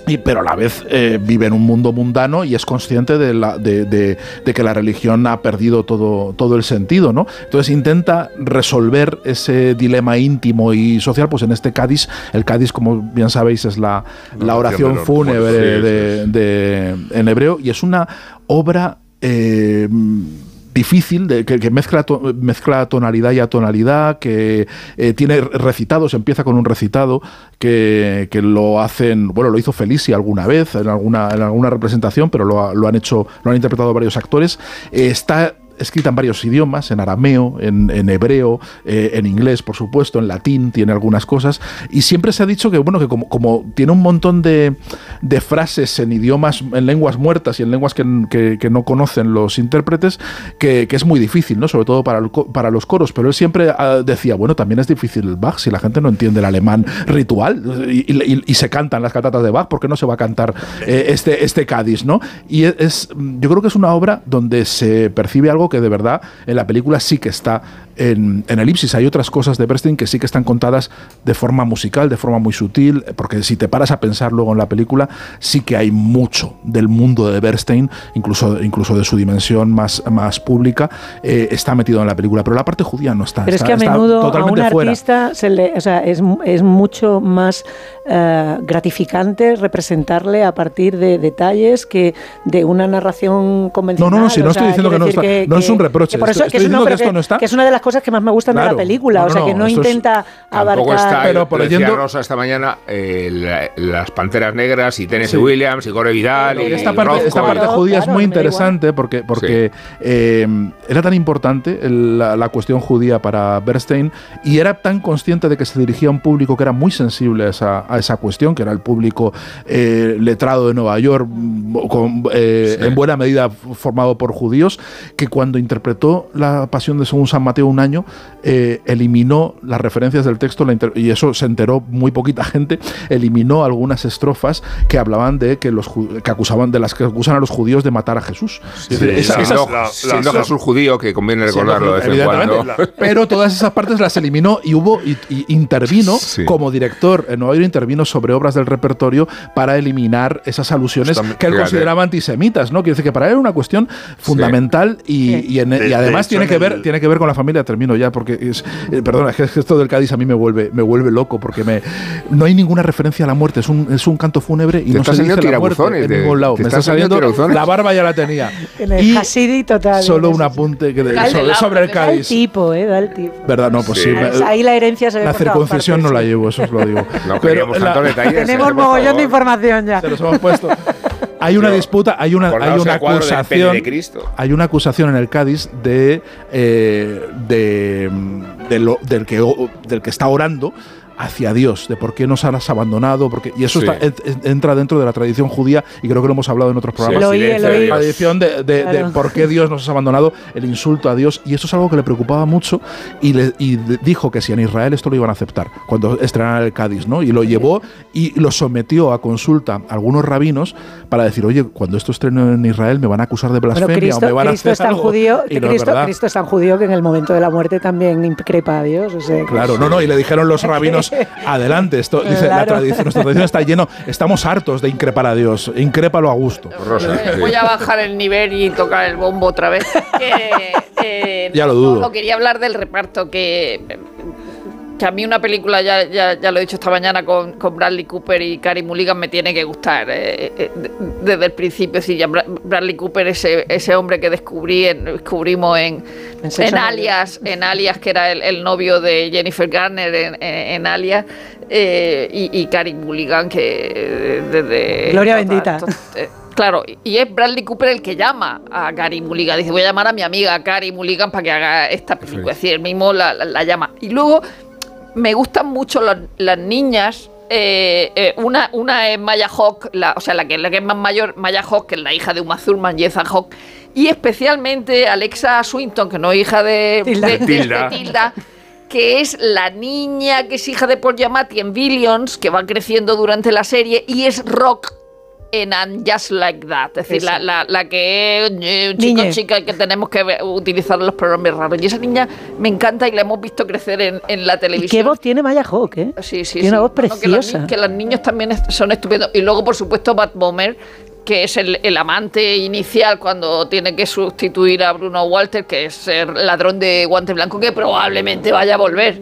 Y, pero a la vez eh, vive en un mundo mundano y es consciente de, la, de, de- de que la religión ha perdido todo, todo el sentido, ¿no? Entonces intenta resolver ese dilema íntimo y social, pues en este Cádiz, el Cádiz, como bien sabéis, es la, la oración fúnebre sí, sí, en hebreo y es una obra eh, difícil, de, que, mezcla, to- mezcla tonalidad y atonalidad, que eh, tiene recitados, empieza con un recitado que, que lo hacen, bueno, lo hizo Felicia alguna vez en alguna, en alguna representación, pero lo, lo han hecho, lo han interpretado varios actores. Eh, está escrita en varios idiomas, en arameo, en, en hebreo, eh, en inglés, por supuesto, en latín, tiene algunas cosas. Y siempre se ha dicho que, bueno, que como, como tiene un montón de, de frases en idiomas, en lenguas muertas y en lenguas que, que- que no conocen los intérpretes, que, que es muy difícil, ¿no? Sobre todo para, el para los coros. Pero él siempre ah, decía, bueno, también es difícil el Bach si la gente no entiende el alemán ritual y, y- y se cantan las cantatas de Bach, ¿por qué no se va a cantar eh, este, este Cádiz, ¿no? Y es, yo creo que es una obra donde se percibe algo que de verdad en la película sí que está en, en elipsis. Hay otras cosas de Bernstein que sí que están contadas de forma musical, de forma muy sutil, porque si te paras a pensar luego en la película, sí que hay mucho del mundo de Bernstein, incluso, incluso de su dimensión más, más pública, eh, está metido en la película. Pero la parte judía no está. Pero es está- que a menudo a un artista se le, o sea, es, es mucho más eh, gratificante representarle a partir de detalles que de una narración convencional. No, no, no, si no O estoy sea, diciendo que no está- no es un reproche, por eso- estoy- que es diciendo que esto no está- que es una de las cosas que más me gustan de Claro. la película. No, o sea, no, que no es- intenta Tampoco abarcar. está, Pero por decía yendo- Rosa esta mañana, eh, la- las Panteras Negras y Tennessee Williams y Gore Vidal y esta parte, Rothko esta y- parte Claro, judía es claro, muy da igual. interesante porque, porque eh, era tan importante la, la cuestión judía para Bernstein y era tan consciente de que se dirigía a un público que era muy sensible a esa, a esa cuestión, que era el público eh, letrado de Nueva York, mm, con, eh, en buena medida formado por judíos, que cuando interpretó la Pasión de según San Mateo un año, eh, eliminó las referencias del texto, la y eso se enteró muy poquita gente, eliminó algunas estrofas que hablaban de que los que acusaban de las que acusan a los judíos de matar a Jesús. Es decir, Sí, esas- siendo, la- siendo la- Jesús judío, que conviene recordarlo de vez en Evidentemente. cuando. Pero todas esas partes las eliminó y hubo y, y intervino Sí. como director en Nueva York intervino sobre obras del repertorio para eliminar esas alusiones Está- que él fíjate. consideraba antisemitas, ¿no? Quiere decir que para él era una cuestión fundamental y, Sí. y en- De- y de además hecho, tiene en que ver el- tiene que ver con la familia. Termino ya porque es eh, perdona, es que esto del Cádiz a mí me vuelve me vuelve loco porque me no hay ninguna referencia a la muerte. Es un, es un canto fúnebre y Te no se dice la muerte en de- ningún lado. Me está saliendo la barba ya la tenía. En el Y Hasidi total. solo un apunte que de- sobre, sobre el el Da el Cádiz. tipo, ¿eh? Da el tipo. ¿Verdad? No, pues sí. Ahí- la herencia se ve la circuncisión no la llevo, eso os lo digo. No Pero la-. Tenemos eh, mogollón de información ya. Se los hemos puesto. Hay una disputa, hay una, hay una acusación. de Cristo. Hay una acusación en el Cádiz de, eh, de, de lo- del, que, del que está orando hacia Dios, de por qué nos has abandonado, porque, y eso Sí. está- en- en- entra dentro de la tradición judía y creo que lo hemos hablado en otros programas. Oí. Dios. La tradición de, de- de Claro. por qué Dios nos ha abandonado, el insulto a Dios, y eso es algo que le preocupaba mucho y, le, y dijo que si en Israel esto lo iban a aceptar, cuando estrenaran el Cádiz, ¿no? Y lo llevó y lo sometió a consulta a algunos rabinos para decir, oye, cuando esto estreno en Israel me van a acusar de blasfemia Cristo, o me van a Cristo hacer es tan algo". judío, no Cristo, es tan judío que en el momento de la muerte también increpa a Dios. o sea, que- Claro, no, no, y le dijeron los rabinos, adelante, esto, dice, la tradición, nuestra tradición está lleno, estamos hartos de increpar a Dios, incrépalo a gusto. Rosa, sí. Voy a bajar el nivel y tocar el bombo otra vez. Que, eh, Ya lo dudo. no, quería hablar del reparto, que, que a mí una película, ya, ya, ya lo he dicho esta mañana, con, con Bradley Cooper y Carey Mulligan me tiene que gustar eh, eh, de- desde el principio. Sí, ya Bra- Bradley Cooper, ese, ese hombre que descubrí en- descubrimos en, En Alias, en Alias, que era el, el novio de Jennifer Garner en, en- Alias, eh, y, y Mulligan, que desde... Gloria bendita. Claro, y es Bradley Cooper el que llama a Gary Mulligan. Dice, voy a llamar a mi amiga Gary Mulligan para que haga esta película. Es decir, él mismo la, la- la llama. Y luego me gustan mucho las, las niñas. eh, eh, una, una es Maya Hawk, la, o sea, la que, la que es más mayor, Maya Hawk, que es la hija de Uma Thurman y Ethan Hawke. Y especialmente Alexa Swinton, que no es hija de Tilda. de- de- de Tilda. Tilda, que es la niña que es hija de Paul Giamatti en Billions, que va creciendo durante la serie, y es Rock en And Just Like That. Es decir, la, la, la que es eh, un chico Niñe. chica que tenemos que utilizar los programas raros. Y esa niña me encanta y la hemos visto crecer en, en la ¿Y televisión. qué voz tiene Maya Hawk, eh? Sí, sí, Tiene sí. una voz no, que, preciosa. que los niños también son estupendos. Y luego, por supuesto, Bat Bomer, que es el, el amante inicial cuando tiene que sustituir a Bruno Walter, que es el ladrón de guante blanco, que probablemente vaya a volver.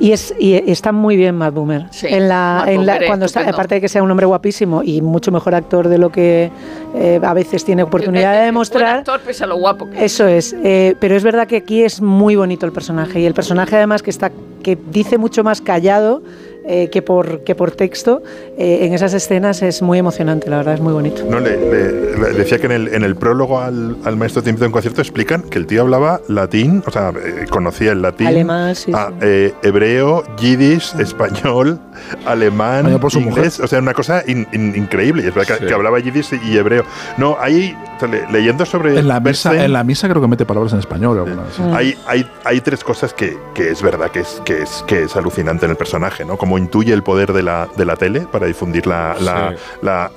Y, es, y está muy bien Matt Boomer. Sí, en la, Matt en la- es cuando está, aparte de que sea un hombre guapísimo y mucho mejor actor de lo que eh, a veces tiene oportunidad Es- de es buen demostrar. actor, pese a lo guapo que es. Eso es, eh, pero es verdad que aquí es muy bonito el personaje y el personaje además que está que dice mucho más callado eh, que, por, que por texto eh, en esas escenas es muy emocionante, la verdad, es muy bonito. No, le, le- le decía que en el, en el prólogo al, al maestro a un concierto explican que el tío hablaba latín, o sea, eh, conocía el latín, Alemán, sí, ah, sí. eh, hebreo, yiddish, español, alemán, por su inglés, o sea, una cosa in- in- increíble. Es verdad que, Sí. que hablaba yiddish y hebreo. No, ahí, o sea, le- leyendo sobre En la, misa, Bernstein, en la misa creo que mete palabras en español. algunas, hay, hay, hay tres cosas que, que es verdad que es, que, es, que es alucinante en el personaje, ¿no? Como intuye el poder de la, de la tele para difundir la, la, Sí.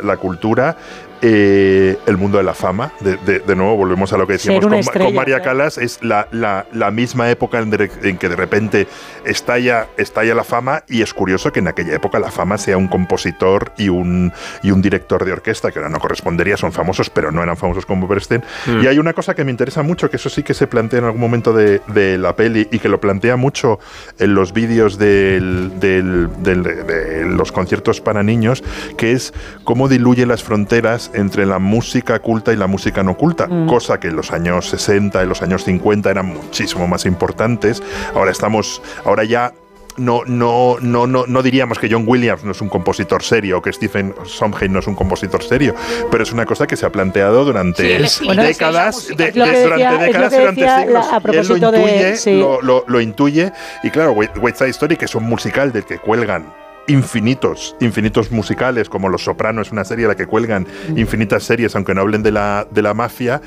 la cultura. Eh, el mundo de la fama, de, de- de nuevo volvemos a lo que decíamos con, María claro. Calas, es la, la- la misma época en, de- en que de repente estalla, estalla la fama y es curioso que en aquella época la fama sea un compositor y un, y un director de orquesta, que ahora no correspondería, son famosos, pero no eran famosos como Bernstein. Mm. Y hay una cosa que me interesa mucho, que eso sí que se plantea en algún momento de, de la peli y que lo plantea mucho en los vídeos del- del- del- de los conciertos para niños, que es cómo diluye las fronteras entre la música culta y la música no culta, cosa que en los años 60, en los años 50 eran muchísimo más importantes. Ahora estamos, ahora ya no, no, no, no, no diríamos que John Williams no es un compositor serio o que Stephen Sondheim no es un compositor serio, pero es una cosa que se ha planteado durante Sí, décadas, de- de- durante décadas, durante siglos. la- a Y él propósito lo de- intuye, sí. lo, lo- lo intuye, y claro, West Side Story, que es un musical del que cuelgan infinitos, infinitos musicales, como Los Sopranos, una serie a la que cuelgan infinitas series, aunque no hablen de la, de la mafia,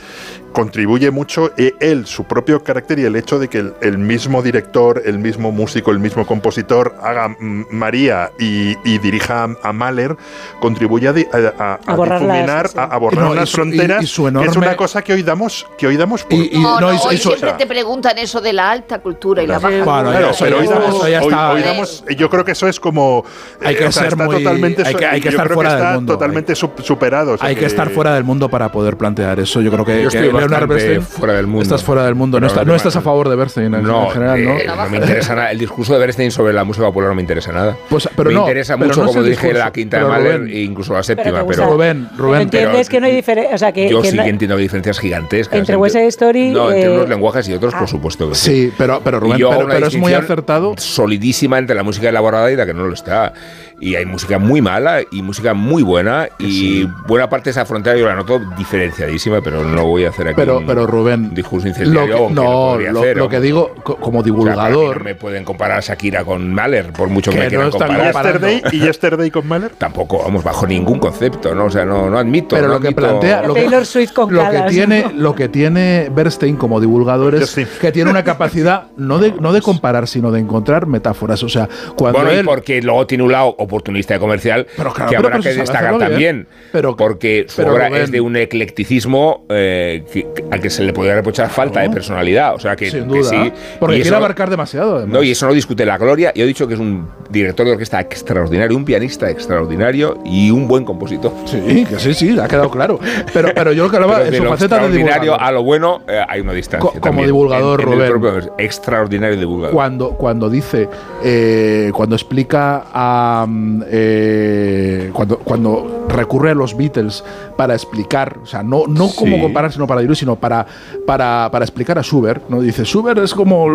contribuye mucho eh, él, su propio carácter y el hecho de que el, el mismo director, el mismo músico, el mismo compositor haga María y, y dirija a, a Mahler, contribuye a, di- a- a- borrar sí. a, a borrar Y no, las su- fronteras, y- y su que es enorme- una cosa que hoy damos, que hoy damos por... Y- y- No, no, no, y- hoy siempre te preguntan eso de la alta cultura y la baja Bueno, cultura. Claro, pero hoy damos- hoy- hoy damos- yo creo que eso es como Hay que o sea, ser está muy- totalmente hay que- hay que yo estar fuera del mundo, totalmente sup- superado o sea Hay que estar fuera del mundo para poder plantear eso. Yo creo que, Yo Leonard Bernstein fuera del mundo. Estás fuera del mundo. No, está- no estás a favor de Bernstein en, No, en general, ¿no? eh, no me interesa nada. El discurso de Bernstein sobre la música popular no me interesa nada. Pues, pero me no, interesa pero mucho, como dije, la quinta de Mahler Rubén, e incluso la séptima. Pero, Rubén, Rubén, ¿Entiendes pero- que no hay diferencia? O sea, que, yo que sí no- que entiendo diferencias gigantescas. Entre West Side Story, No, entre eh, unos lenguajes y otros, ah. por supuesto. que Sí, pero, pero Rubén, pero, es muy acertado. Solidísima entre la música elaborada y la que no lo está. Y hay música muy mala y música muy buena. Y buena parte de esa frontera yo la noto diferenciadísima, pero no voy a hacer aquí Pero, un pero Rubén, discurso lo incendiario. que, lo no, lo, hacer, lo que digo co- como O sea, divulgador, no me pueden comparar a Shakira con Mahler, por mucho que, Que me no quieran están comparar. Yesterday y Yesterday con Mahler Tampoco, vamos, bajo ningún concepto, ¿no? O sea, no, no admito. pero no lo que plantea, lo que, Taylor Swift con lo que Calas, tiene, ¿no? lo que tiene Bernstein como divulgador es sí. que tiene una capacidad no de, no de comparar, sino de encontrar metáforas. O sea, cuando Bueno, y él, porque luego tiene un lado oportunista y comercial Pero claro, que habrá pero que destacar también. Pero- porque su obra es de un eclecticismo eh, que- al que se le podría reprochar falta de personalidad. O sea, que, sin que duda, sí. porque quiere eso- abarcar demasiado. además. No, y eso no discute la gloria. Yo he dicho que es un director de orquesta extraordinario, un pianista extraordinario y un buen compositor. Sí, que sí, sí, ha quedado claro. Pero, pero yo lo que hablaba en su lo faceta de divulgador. a lo bueno eh, hay una distancia. Co- como también. divulgador, En- en propio- extraordinario divulgador. Cuando, cuando dice, eh, cuando explica a. eh, cuando, cuando recurre a los Beatles para explicar, o sea, no, no como Sí. comparar, sino para diluir, sino para, para, para explicar a Schubert, ¿no? Dice, Schubert es como.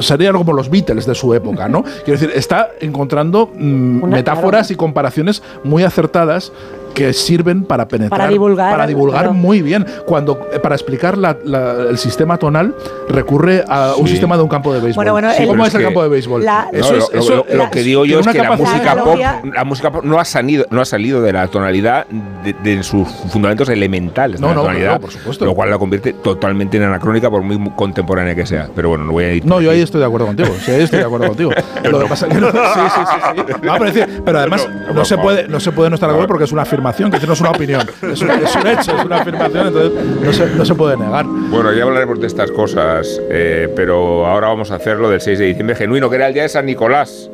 sería como los Beatles de su época, ¿no? Quiero decir, está encontrando mm, metáforas y comparaciones muy acertadas que sirven para penetrar, Para divulgar, para divulgar claro. muy bien. Cuando eh, para explicar la- la- el sistema tonal recurre a un Sí. sistema de un campo de béisbol. Bueno, bueno, Sí, el- ¿Cómo es es el campo de béisbol? La- No, Eso lo, es- lo- eso- lo- lo que digo yo es que la música, La pop, la música pop no ha salido, no ha salido de la tonalidad de, de sus fundamentos elementales No, de la no, tonalidad, claro, por supuesto. lo cual la convierte totalmente en anacrónica por muy contemporánea que sea. Pero bueno, no voy a ir. No, yo ahí estoy de acuerdo contigo. Sí, ahí estoy de acuerdo contigo. Lo que pasa es que no- sí, sí, sí, sí. No, pero, decir, pero además no, se puede, no se puede no estar de acuerdo porque es una afirmación, que no es una opinión. Es un, hecho, es una afirmación, entonces no se, no se puede negar. Bueno, ya hablaremos de estas cosas, eh, pero ahora vamos a hacerlo del 6 de diciembre genuino, que era el día de San Nicolás,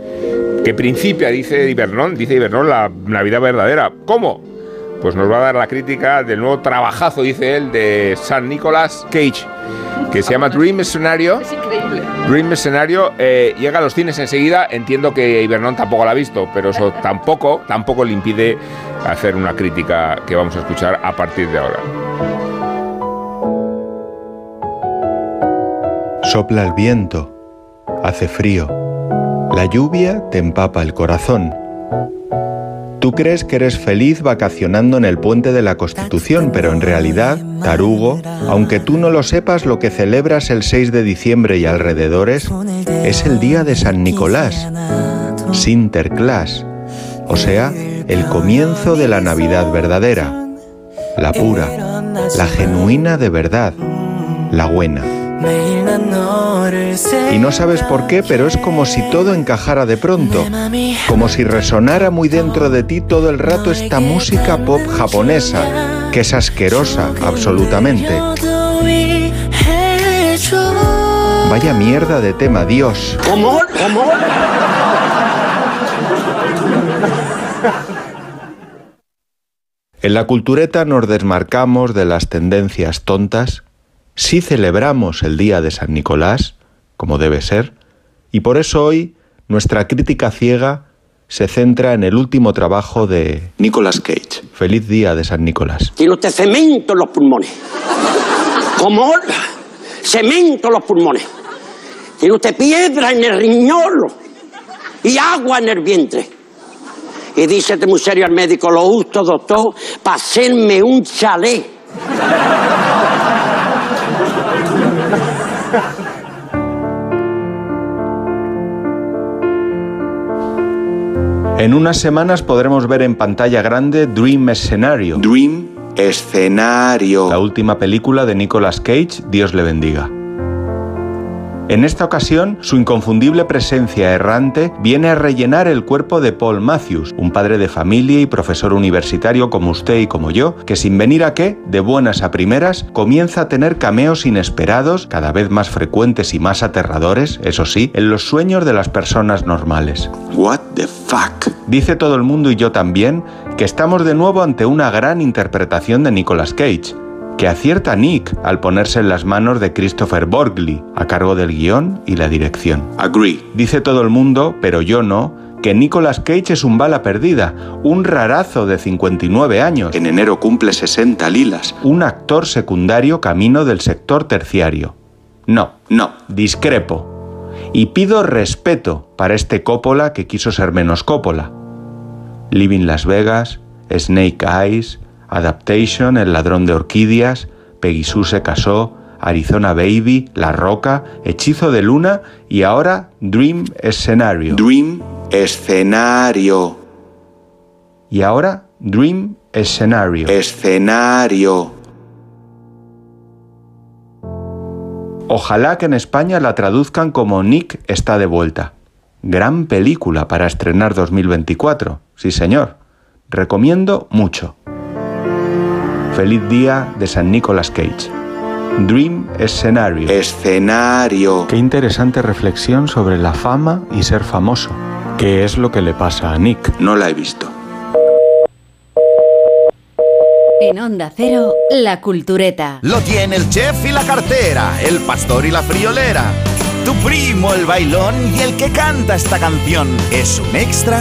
que principia, dice Ibernón, dice Ibernón, la Navidad verdadera. ¿Cómo? Pues nos va a dar la crítica del nuevo trabajazo, dice él, de San Nicolás Cage, que se llama Dream Scenario. Es increíble. Dream Escenario eh, llega a los cines enseguida. Entiendo que Ibernón tampoco la ha visto, pero eso tampoco, tampoco le impide hacer una crítica que vamos a escuchar a partir de ahora. Sopla el viento, hace frío. La lluvia te empapa el corazón. Tú crees que eres feliz vacacionando en el puente de la Constitución, pero en realidad, tarugo, aunque tú no lo sepas, lo que celebras el 6 de diciembre y alrededores es el día de San Nicolás, Sinterklaas, o sea, el comienzo de la Navidad verdadera, la pura, la genuina de verdad, la buena. Y no sabes por qué, pero es como si todo encajara de pronto, como si resonara muy dentro de ti todo el rato esta música pop japonesa, que es asquerosa absolutamente. Vaya mierda de tema, Dios. ¿Cómo? ¿Cómo? En la cultureta nos desmarcamos de las tendencias tontas, sí celebramos el día de San Nicolás, como debe ser, y por eso hoy nuestra crítica ciega se centra en el último trabajo de Nicolas Cage. Feliz día de San Nicolás. Tiene usted cemento en los pulmones. ¿Cómo? Cemento en los pulmones. Tiene usted piedra en el riñón y agua en el vientre. Y dice muy serio al médico, lo justo, doctor, para hacerme un chalet. En unas semanas podremos ver en pantalla grande Dream Escenario. Dream Escenario. La última película de Nicolas Cage, Dios le bendiga. En esta ocasión, su inconfundible presencia errante viene a rellenar el cuerpo de Paul Matthews, un padre de familia y profesor universitario como usted y como yo, que sin venir a qué, de buenas a primeras, comienza a tener cameos inesperados, cada vez más frecuentes y más aterradores, eso sí, en los sueños de las personas normales. What the fuck? Dice todo el mundo y yo también que estamos de nuevo ante una gran interpretación de Nicolas Cage, que acierta Nick al ponerse en las manos de Christopher Borgley, a cargo del guion y la dirección. Agree. Dice todo el mundo, pero yo no, que Nicolas Cage es un bala perdida, un rarazo de 59 años. En enero cumple 60 lilas. Un actor secundario camino del sector terciario. No, no, discrepo. Y pido respeto para este Coppola que quiso ser menos Coppola. Living Las Vegas, Snake Eyes, Adaptation, El ladrón de orquídeas, Peggy Sue se casó, Arizona Baby, La Roca, Hechizo de Luna y ahora Dream Escenario. Dream Escenario. Y ahora Dream Escenario. Escenario. Ojalá que en España la traduzcan como Nick está de vuelta. Gran película para estrenar 2024. Sí, señor. Recomiendo mucho. Feliz día de San Nicolas Cage. Dream Escenario. Escenario. Qué interesante reflexión sobre la fama y ser famoso. ¿Qué es lo que le pasa a Nick? No la he visto. En Onda Cero, La Cultureta. Lo tiene el chef y la cartera, el pastor y la friolera. Tu primo, el bailón y el que canta esta canción es un extra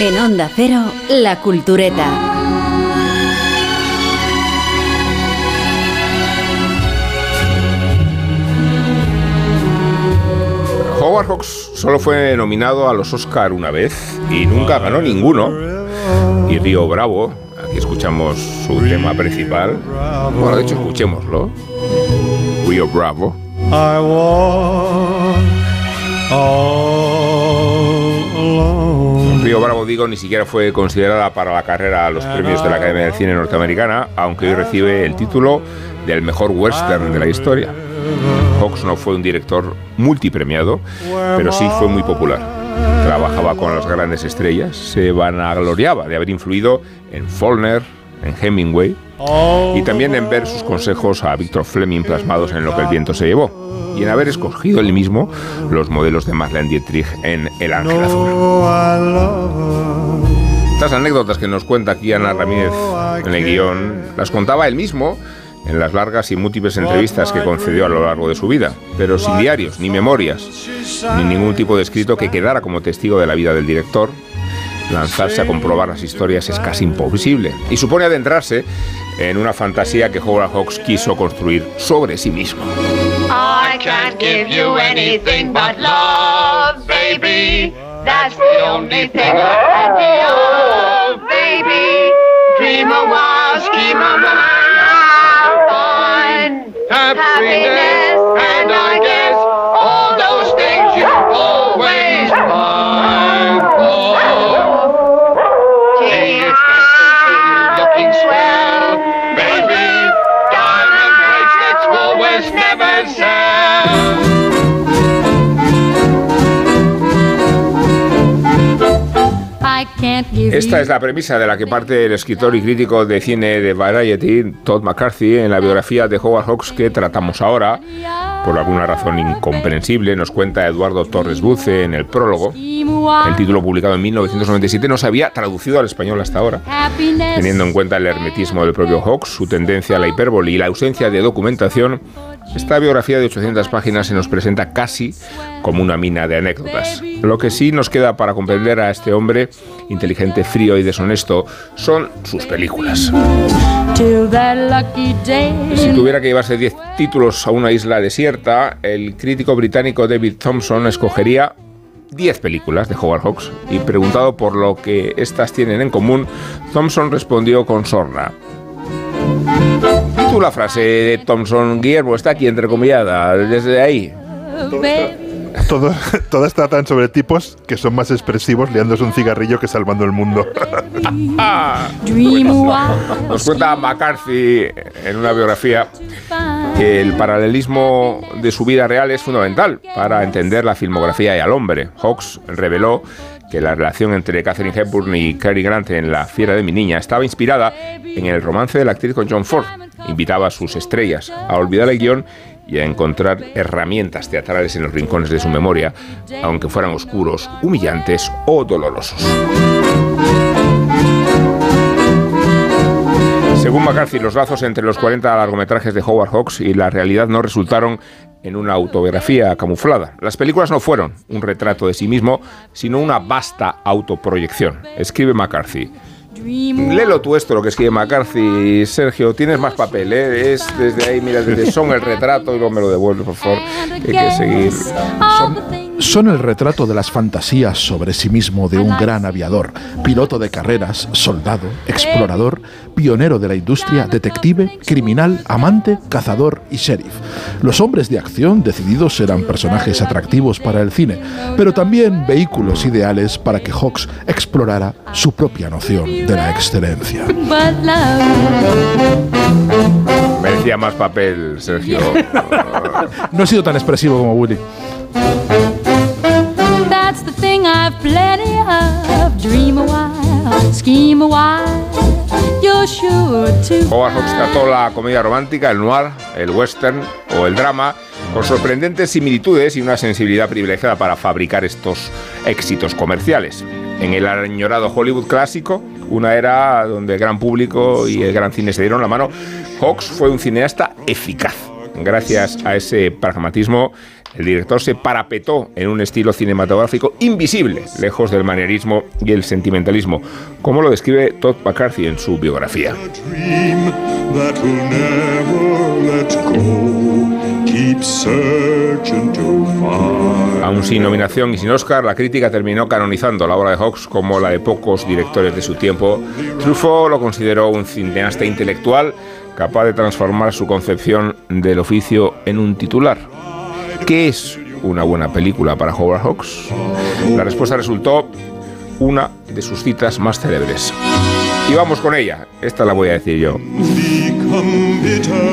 En Onda Cero, La Cultureta. Howard Hawks solo fue nominado a los Oscar una vez y nunca ganó ninguno. Y Río Bravo, aquí escuchamos su tema principal. Bueno, de hecho, escuchémoslo. Río Bravo. I walk all alone. Río Bravo, digo, ni siquiera fue considerada para la carrera a los premios de la Academia del Cine norteamericana, aunque hoy recibe el título del mejor western de la historia. Hawks no fue un director multipremiado, pero sí fue muy popular. Trabajaba con las grandes estrellas, se vanagloriaba de haber influido en Faulkner, en Hemingway y también en ver sus consejos a Victor Fleming plasmados en Lo que el viento se llevó y en haber escogido él mismo los modelos de Marlene Dietrich en El Ángel Azul. Estas anécdotas que nos cuenta aquí Ana Ramírez en el guion las contaba él mismo en las largas y múltiples entrevistas que concedió a lo largo de su vida, pero sin diarios, ni memorias, ni ningún tipo de escrito que quedara como testigo de la vida del director. Lanzarse a comprobar las historias es casi imposible y supone adentrarse en una fantasía que Howard Hawks quiso construir sobre sí mismo. I can't give you anything but love, baby. That's the only thing I can give, baby. Dream a while, scheme a while, fun, happiness, Esta es la premisa de la que parte el escritor y crítico de cine de Variety, Todd McCarthy, en la biografía de Howard Hawks que tratamos ahora. Por alguna razón incomprensible, nos cuenta Eduardo Torres Buce en el prólogo. El título publicado en 1997 no se había traducido al español hasta ahora. Teniendo en cuenta el hermetismo del propio Hawks, su tendencia a la hipérbole y la ausencia de documentación, esta biografía de 800 páginas se nos presenta casi como una mina de anécdotas. Lo que sí nos queda para comprender a este hombre, inteligente, frío y deshonesto, son sus películas. Si tuviera que llevarse 10 títulos a una isla desierta, el crítico británico David Thompson escogería 10 películas de Howard Hawks y preguntado por lo que estas tienen en común, Thompson respondió con sorna. Tú la frase de Thompson Guillermo está aquí entrecomillada desde ahí. Todo, todas tratan sobre tipos que son más expresivos liándose un cigarrillo que salvando el mundo. Nos cuenta McCarthy en una biografía que el paralelismo de su vida real es fundamental para entender la filmografía y al hombre. Hawks reveló que la relación entre Catherine Hepburn y Cary Grant en La fiera de mi niña estaba inspirada en el romance de la actriz con John Ford. Invitaba a sus estrellas a olvidar el guion y a encontrar herramientas teatrales en los rincones de su memoria, aunque fueran oscuros, humillantes o dolorosos. Según McCarthy, los lazos entre los 40 largometrajes de Howard Hawks y la realidad no resultaron en una autobiografía camuflada. Las películas no fueron un retrato de sí mismo, sino una vasta autoproyección. Escribe McCarthy. Léelo tú esto, lo que escribe McCarthy. Sergio, tienes más papel, ¿eh? Es desde ahí, mira, desde son el retrato y luego me lo devuelve, por favor. Hay que seguir. Son, son el retrato de las fantasías sobre sí mismo de un gran aviador, piloto de carreras, soldado, explorador, pionero de la industria, detective, criminal, amante, cazador y sheriff. Los hombres de acción decididos eran personajes atractivos para el cine, pero también vehículos ideales para que Hawks explorara su propia noción de la excelencia. Merecía más papel, Sergio. No he sido tan expresivo como Willy. That's the thing I've plenty of. Dream a while, scheme a while. You're sure to. Howard Hawks trató la comedia romántica, el noir, el western o el drama con sorprendentes similitudes y una sensibilidad privilegiada para fabricar estos éxitos comerciales. En el añorado Hollywood clásico, una era donde el gran público y el gran cine se dieron la mano, Hawks fue un cineasta eficaz. Gracias a ese pragmatismo, el director se parapetó en un estilo cinematográfico invisible, lejos del manierismo y el sentimentalismo, como lo describe Todd McCarthy en su biografía. Aún sin nominación y sin Oscar, la crítica terminó canonizando la obra de Hawks como la de pocos directores de su tiempo. Truffaut lo consideró un cineasta intelectual capaz de transformar su concepción del oficio en un titular. ¿Qué es una buena película para Howard Hawks? La respuesta resultó una de sus citas más célebres. Y vamos con ella, esta la voy a decir yo.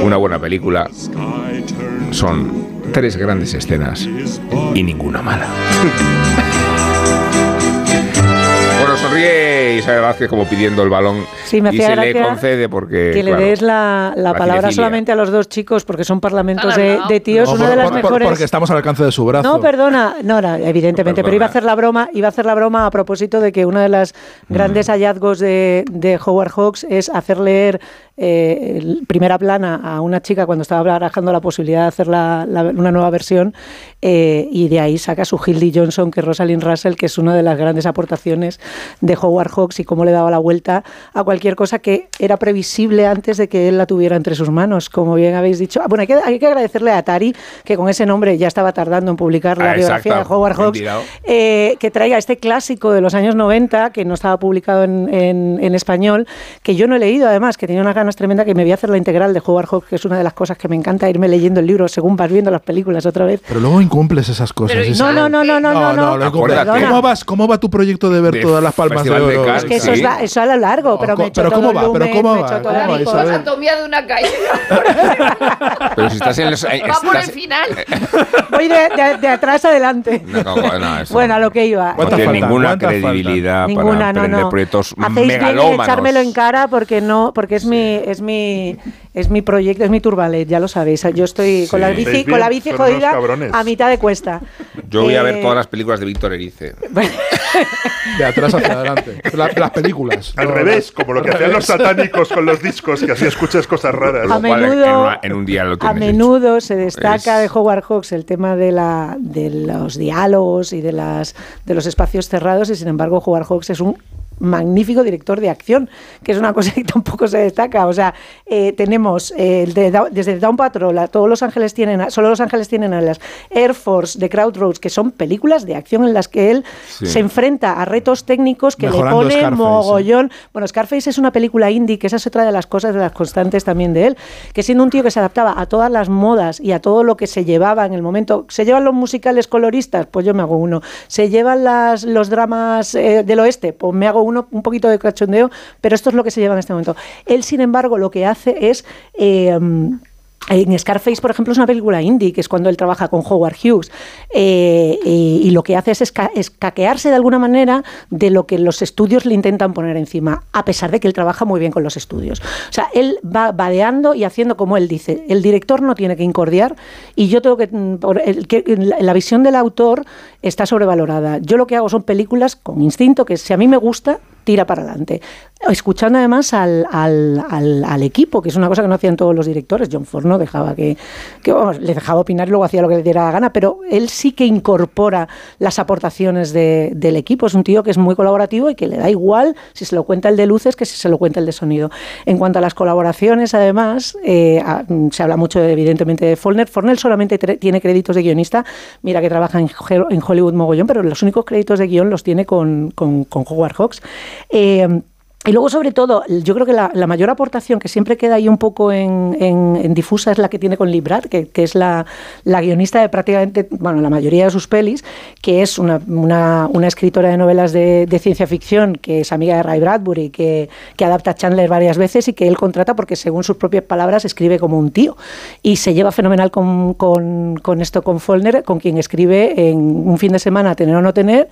Una buena película son tres grandes escenas y ninguna mala. sonríe Isabel Vázquez como pidiendo el balón Sí, me y se le concede porque... que le des la, la la palabra cinefilia. solamente a los dos chicos porque son parlamentos de, de tíos. No, una por- de las por- mejores. Porque estamos al alcance de su brazo. No, perdona, no, no, evidentemente, pero iba a hacer la broma, iba a hacer la broma a propósito de que uno de los Mm. grandes hallazgos de, de Howard Hawks es hacer leer eh, primera plana a una chica cuando estaba barajando la posibilidad de hacer la- la- una nueva versión eh, y de ahí saca su Hildy Johnson, que es Rosalind Russell, que es una de las grandes aportaciones de Howard Hawks y cómo le daba la vuelta a cualquier cosa que era previsible antes de que él la tuviera entre sus manos, como bien habéis dicho. Ah, Bueno, hay que, hay que agradecerle a Atari, que con ese nombre ya estaba tardando en publicar la Ah, biografía exacto, de Howard Hawks, eh, que traiga este clásico de los años 90, que no estaba publicado en, en- en español, que yo no he leído además, que tenía unas ganas tremendas, que me voy a hacer la integral de Howard Hawks, que es una de las cosas que me encanta irme leyendo el libro según vas viendo las películas otra vez. Pero luego incumples esas cosas. Pero. No, no, no, no, no, no. ¿Cómo, vas, ¿Cómo va tu proyecto de ver De todas las palmas Festival de oro? Cannes, Es que eso, Sí. es la- eso a lo largo, pero me he hecho pero todo ¿cómo el va? Pero lumen, ¿cómo me he va? hecho todo ¿Cómo va? Anatomía de una calle. Pero si estás en los... eh, Va por el final. Voy de, de- de atrás adelante. No, no, no, eso bueno, a lo que iba. ninguna credibilidad Ninguna, para no, emprender no. proyectos Hacéis bien en echármelo en cara porque no, porque es mi, es mi, es mi proyecto, es mi turbalet, ya lo sabéis. Yo estoy con la bici, con la bici jodida a mitad de cuesta. Yo voy a ver Eh, todas las películas de Víctor Erice. De atrás hacia adelante. La- las películas. Al No, revés, como lo que hacían los satánicos con los discos, que así escuchas cosas raras. A menudo- en, una- en un día lo A menudo se destaca Es- de Howard Hawks el tema de, la, de los diálogos y de, las, de los espacios cerrados y sin embargo Howard Hawks es un magnífico director de acción, que es una cosa que tampoco se destaca. O sea, eh, tenemos eh, de desde Down Patrol, a todos Los Ángeles tienen, solo Los Ángeles tienen a las Air Force de Crowd Roads, que son películas de acción en las que él Sí. se enfrenta a retos técnicos que Mejorando le pone Scarface, mogollón. Bueno, Scarface es una película indie, que esa es otra de las cosas de las constantes también de él, que siendo un tío que se adaptaba a todas las modas y a todo lo que se llevaba en el momento, se llevan los musicales coloristas, pues yo me hago uno. Se llevan las, los dramas eh, del oeste, pues me hago un poquito de cachondeo, pero esto es lo que se lleva en este momento. Él, sin embargo, lo que hace es... eh, en Scarface, por ejemplo, es una película indie, que es cuando él trabaja con Howard Hughes, eh, y, lo que hace es esca- escaquearse de alguna manera de lo que los estudios le intentan poner encima, a pesar de que él trabaja muy bien con los estudios. O sea, él va vadeando y haciendo como él dice. El director no tiene que incordiar y yo tengo que... mm, la visión del autor está sobrevalorada. Yo lo que hago son películas con instinto, que si a mí me gusta, tira para adelante. Escuchando además al, al, equipo, que es una cosa que no hacían todos los directores. John Ford no dejaba que, que le dejaba opinar y luego hacía lo que le diera la gana, pero él sí que incorpora las aportaciones de- del equipo. Es un tío que es muy colaborativo y que le da igual si se lo cuenta el de luces que si se lo cuenta el de sonido. En cuanto a las colaboraciones, además, eh, se habla mucho evidentemente de Follner. Follner solamente tiene créditos de guionista. Mira que trabaja en Hollywood mogollón, pero los únicos créditos de guion los tiene con, con, con Howard Hawks. Eh, y luego, sobre todo, yo creo que la, la mayor aportación que siempre queda ahí un poco en, en- en difusa es la que tiene con Librat, que, que es la, la guionista de prácticamente, bueno, la mayoría de sus pelis, que es una, una- una escritora de novelas de, de ciencia ficción, que es amiga de Ray Bradbury, que, que adapta a Chandler varias veces y que él contrata porque, según sus propias palabras, escribe como un tío. Y se lleva fenomenal con, con, con esto, con Follner, con quien escribe en un fin de semana, tener o no tener,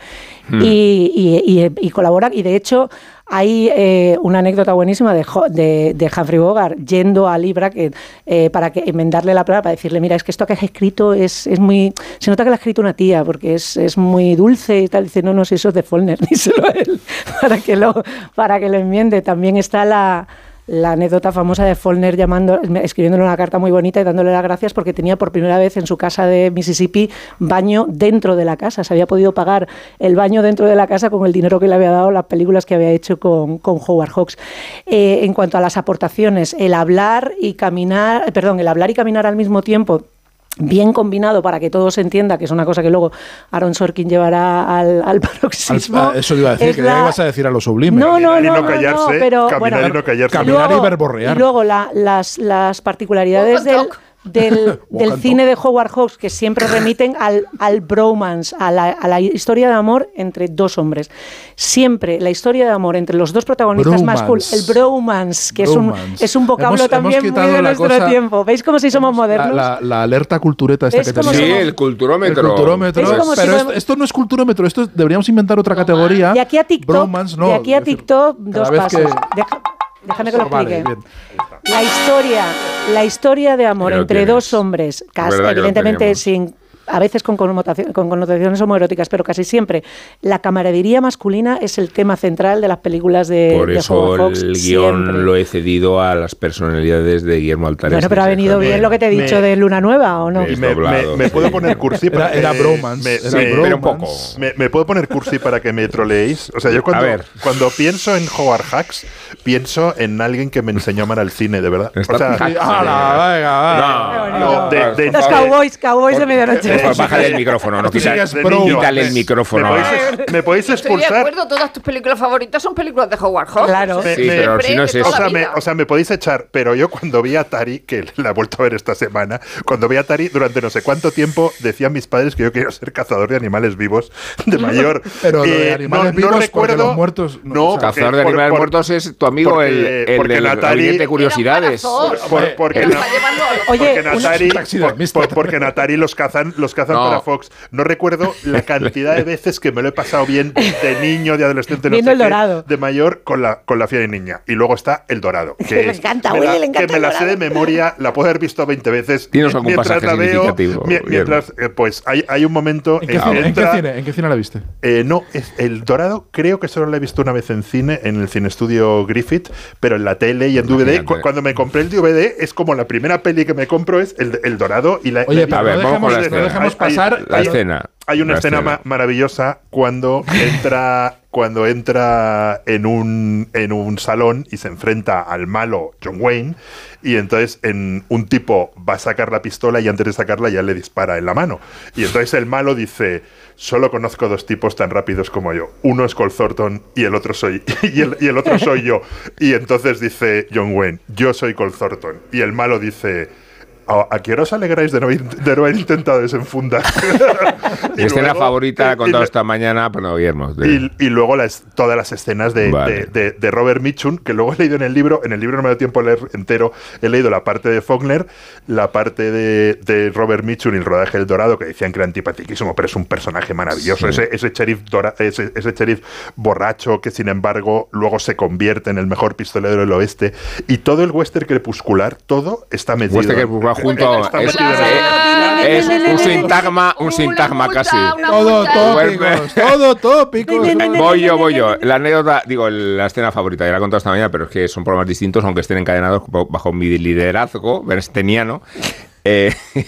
Hmm. y, y- y- y colabora. Y de hecho, hay eh, una anécdota buenísima de, de, de Humphrey Bogart yendo a Libra que, eh, para que, enmendarle la palabra, para decirle, mira, es que esto que has escrito es, es muy... Se nota que lo ha escrito una tía, porque es, es muy dulce y tal. Dice, no, no, si eso es de Follner, díselo a él, para que lo, para que lo enmiende. También está la la anécdota famosa de Follner llamando, escribiéndole una carta muy bonita y dándole las gracias porque tenía por primera vez en su casa de Mississippi baño dentro de la casa. Se había podido pagar el baño dentro de la casa con el dinero que le había dado las películas que había hecho con, con Howard Hawks. Eh, en cuanto a las aportaciones, el hablar y caminar, perdón, el hablar y caminar al mismo tiempo bien combinado para que todo se entienda, que es una cosa que luego Aaron Sorkin llevará al, al Al- paroxismo. eso iba a decir, es que la- ibas a decir a lo sublime. no, no, no, no no, callarse, no, pero caminar bueno, y no callarse. Caminar y luego- verborrear. Y luego la- las, las particularidades del... talk. Del, del cine de Howard Hawks que siempre remiten al, al bromance, a la, a la historia de amor entre dos hombres. Siempre la historia de amor entre los dos protagonistas masculinos, Bromance. el bromance, que es un, Bromance. es un vocablo Hemos- hemos también muy quitado de la nuestro cosa- tiempo. ¿Veis cómo si somos La, modernos? la- la alerta cultureta esta ¿Ves que tenemos. Sí, el culturómetro. El culturómetro. Es si pero podemos- esto, esto no es culturómetro, esto es- deberíamos inventar otra categoría. De aquí a TikTok, Bromance, no. de aquí a decir, TikTok, cada dos pasos. que- Deja- déjame que lo Vale, explique. bien. La historia, la historia de amor entre tienes. dos hombres, evidentemente sin a veces con, connotación- con connotaciones homoeróticas, pero casi siempre la camaradería masculina es el tema central de las películas de, Por de eso Howard Hawks el siempre. guion lo he cedido a las personalidades de Guillermo Altares. Bueno, pero ha venido bien lo que te he dicho me- de Luna Nueva, ¿o no? me- Y me, Doblado, me- me sí. puedo poner cursi para era que- bromance. me- era Sí, me- pero un bromance. poco. Me, me puedo poner cursi para que me troleéis. O sea, yo cuando, A ver. cuando pienso en Howard Hawks, pienso en alguien que me enseñó a amar al cine, de verdad. Está O sea. Sí, ala, venga, va. No, no, de- de- Los cowboys, cowboys de medianoche. Por favor, bájale el micrófono, no quítale me- el micrófono. ¿Me podéis, me podéis Estoy de expulsar? acuerdo, todas tus películas favoritas son películas de Howard Hawks. Claro. Me- Sí, me- pero si no es eso. O sea, me, o sea, me podéis echar, pero yo cuando vi a Tari, que la he vuelto a ver esta semana, cuando vi a Tari durante no sé cuánto tiempo decían mis padres que yo quiero ser cazador de animales vivos de mayor. Pero lo de Eh, animales vivos, porque los muertos- no, No, o sea, porque- Cazador de animales por- muertos es tu amigo porque- el, el porque del Natali- gabinete de curiosidades. Por- por- porque Oye, Natari, porque Natari los cazan, los cazan No. para Fox. No recuerdo la cantidad de veces que me lo he pasado bien de niño, de adolescente, no sé El qué, Dorado. de mayor con la con la fiera y niña. Y luego está El Dorado, que es- encanta, me Willy, la- le encanta que me la sé de memoria, la puedo haber visto 20 veces. Dinos algún mientras pasaje la veo, mientras eh, pues hay, hay un momento ¿En qué, en cine, que en qué entra- cine? ¿En qué cine la viste? eh, no, es- el Dorado creo que solo lo he visto una vez en cine, en el cine estudio Griffith, pero en la tele y en DVD. Imagínate. cuando me compré el DVD, es como la primera peli que me compro es el, el Dorado y la. Oye, la- pero A ver, no vamos con la escena. Dejemos Hay- hay- pasar La hay- escena. Hay una escena, ma- maravillosa cuando entra cuando entra en un en un salón y se enfrenta al malo John Wayne y entonces en un tipo va a sacar la pistola y antes de sacarla ya le dispara en la mano. Y entonces el malo dice solo conozco dos tipos tan rápidos como yo. Uno es Cole Thornton y el otro soy y el, y el otro soy yo y entonces dice John Wayne yo soy Cole Thornton y el malo dice ¿A, qué hora os alegráis de no, haber- de no haber intentado desenfundar? Mi escena luego- favorita, la he contado esta mañana, pero Guillermo. de- y, y luego las, todas las escenas de, Vale. de- de- de Robert Mitchum, que luego he leído en el libro, en el libro no me da tiempo a leer entero, he leído la parte de Faulkner, la parte de, de Robert Mitchum y el rodaje del Dorado, que decían que era antipatiquísimo, pero es un personaje maravilloso, Sí. ese, ese, sheriff dora- ese, ese sheriff borracho que sin embargo luego se convierte en el mejor pistolero del oeste, y todo el western crepuscular, todo está metido. Western crepuscular junto- es- el- Es un sintagma, un sintagma casi. Todo tópicos, todo tópicos. Voy yo, voy yo. La anécdota, digo, la escena favorita, ya la he contado esta mañana, pero es que son programas distintos, aunque estén encadenados bajo mi liderazgo bernsteniano. Eh,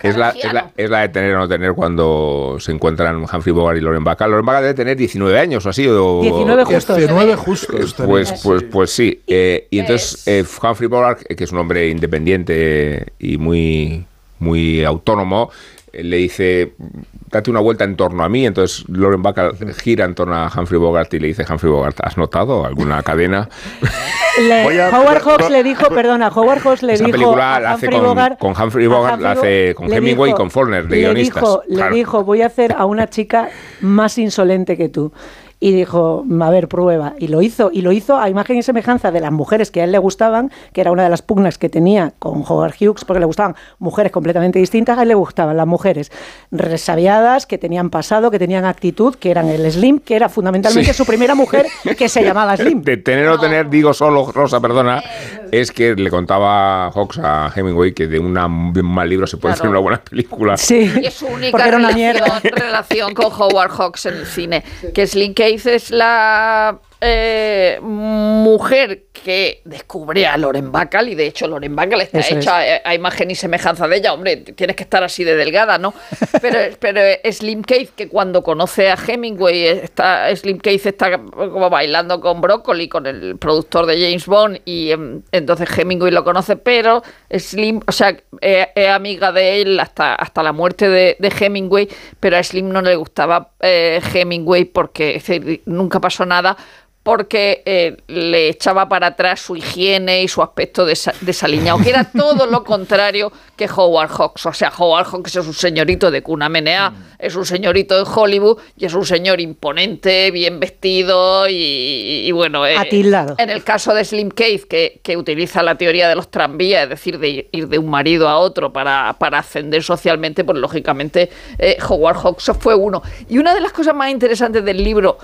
es, la, es, la, es la de tener o no tener cuando se encuentran Humphrey Bogart y Loren Bacall. Loren Bacall debe tener 19 años o así. O, 19 justos. 19 justos. Pues, pues, pues sí. Eh, y entonces eh, Humphrey Bogart, que es un hombre independiente y muy, muy autónomo, eh, le dice, date una vuelta en torno a mí. Entonces Lauren Bacall gira en torno a Humphrey Bogart y le dice, Humphrey Bogart, ¿has notado alguna cadena? Le- Howard Hawks le dijo, perdona, Howard Hawks le Esa dijo película a la hace Humphrey con, Bogart, con Humphrey Bogart, la hace con Hemingway dijo- y con Faulkner, de le guionistas. Dijo, Le dijo, voy a hacer a una chica más insolente que tú. Y dijo, a ver, prueba. Y lo hizo. Y lo hizo a imagen y semejanza de las mujeres que a él le gustaban, que era una de las pugnas que tenía con Howard Hughes, porque le gustaban mujeres completamente distintas. A él le gustaban las mujeres resabiadas, que tenían pasado, que tenían actitud, que eran el Slim, que era fundamentalmente Sí. su primera mujer, que se llamaba Slim. De tener o tener, digo solo, Rosa, perdona, es que le contaba Hawks a Hemingway que de, una- de un mal libro se puede hacer una buena película. Sí, Y es su única relación, relación con Howard Hawks en el cine. Que Slim Case es la eh, mujer que descubre a Loren Bacall y de hecho Loren Bacall está Eso hecha a, a imagen y semejanza de ella. Hombre, tienes que estar así de delgada, ¿no? Pero, pero Slim Case que cuando conoce a Hemingway está Slim Case está como bailando con Broccoli, con el productor de James Bond y em, entonces Hemingway lo conoce, pero Slim, o sea, es, es amiga de él hasta, hasta la muerte de, de Hemingway, pero a Slim no le gustaba eh, Hemingway porque es decir, nunca pasó nada porque eh, le echaba para atrás su higiene y su aspecto desa- desaliñado, que era todo lo contrario que Howard Hawks. O sea, Howard Hawks es un señorito de cuna menea, es un señorito de Hollywood y es un señor imponente, bien vestido y, y bueno... eh, Atildado. En el caso de Slim Cave, que, que utiliza la teoría de los tranvías, es decir, de ir de un marido a otro para, para ascender socialmente, pues lógicamente eh, Howard Hawks fue uno. Y una de las cosas más interesantes del libro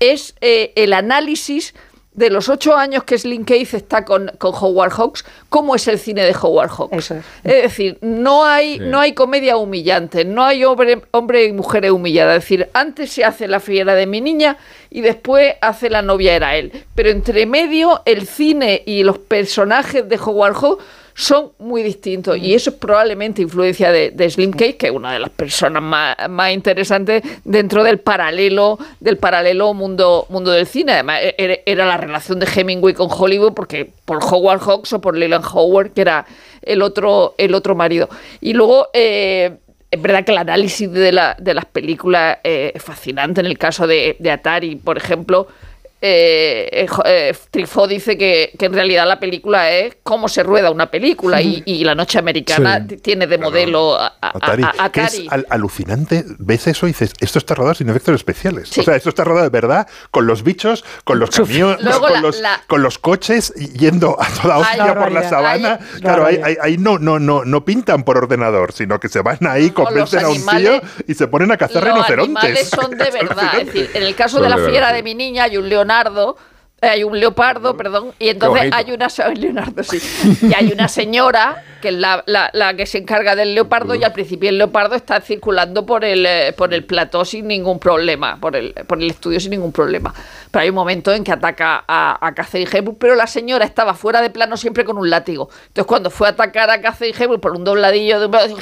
es eh, el análisis de los ocho años que Slim Cave está con, con Howard Hawks, cómo es el cine de Howard Hawks. Es. decir, no hay, Sí. no hay comedia humillante, no hay hombre, hombre y mujer humilladas. Es decir, antes se hace la fiera de mi niña y después hace la novia era él. Pero entre medio, el cine y los personajes de Howard Hawks son muy distintos y eso es probablemente influencia de, de Slim Cage, que es una de las personas más, más interesantes dentro del paralelo del paralelo mundo mundo del cine. Además, e- era, era la relación de Hemingway con Hollywood porque por Howard Hawks o por Leland Howard, que era el otro el otro marido. Y luego eh, es verdad que el análisis de, la- de las películas eh, es fascinante. En el caso de, de Atari, por ejemplo, eh, eh, Truffaut dice que, que en realidad la película es cómo se rueda una película y, y La Noche Americana Sí. tiene de modelo a, a- Atari, a- a que es al- alucinante. Ves eso y dices, esto está rodado sin efectos especiales. O sea, esto está rodado de verdad, con los bichos, con los camiones, con, la- los, la- con los coches yendo a toda Ay, hostia por la sabana. Ay, claro, ahí, barbaridad. ahí- ahí no, no, no, no pintan por ordenador, sino que se van ahí, convencen a un tío y se ponen a cazar Los rinocerontes. animales son de verdad. Es decir, en el caso Son de la de fiera de mi niña hay un leonardo. eh, Hay un leopardo, perdón, y entonces hay una Leonardo, sí. Y hay una señora que es la, la- la que se encarga del leopardo y al principio el leopardo está circulando por el eh, por el plató sin ningún problema, por el, por el estudio sin ningún problema. Pero hay un momento en que ataca a, a Catherine pero la señora estaba fuera de plano siempre con un látigo. Entonces cuando fue a atacar a Catherine Hepburn por un dobladillo de un brazo,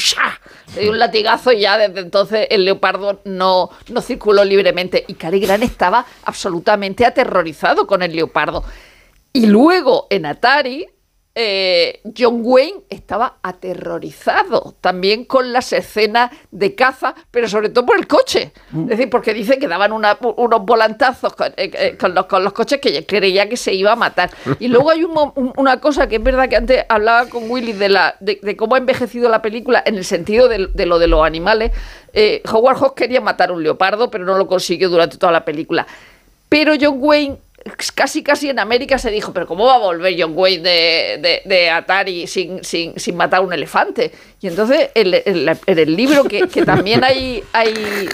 le dio un latigazo y ya desde entonces el leopardo no, no circuló libremente. Y Cary estaba absolutamente aterrorizado con el leopardo. Y luego en Atari, eh, John Wayne estaba aterrorizado también con las escenas de caza, pero sobre todo por el coche. Es decir, porque dice que daban una- unos volantazos con, eh, eh, con los, con los coches que creía que se iba a matar. Y luego hay un una cosa que es verdad que antes hablaba con Willy de, la, de, de cómo ha envejecido la película en el sentido de, de lo de los animales. Eh, Howard Hawks quería matar un leopardo, pero no lo consiguió durante toda la película. Pero John Wayne, casi casi en América se dijo, pero ¿cómo va a volver John Wayne de, de- de Atari sin, sin, sin matar un elefante? Y entonces en, en- en el libro, que, que también hay, hay,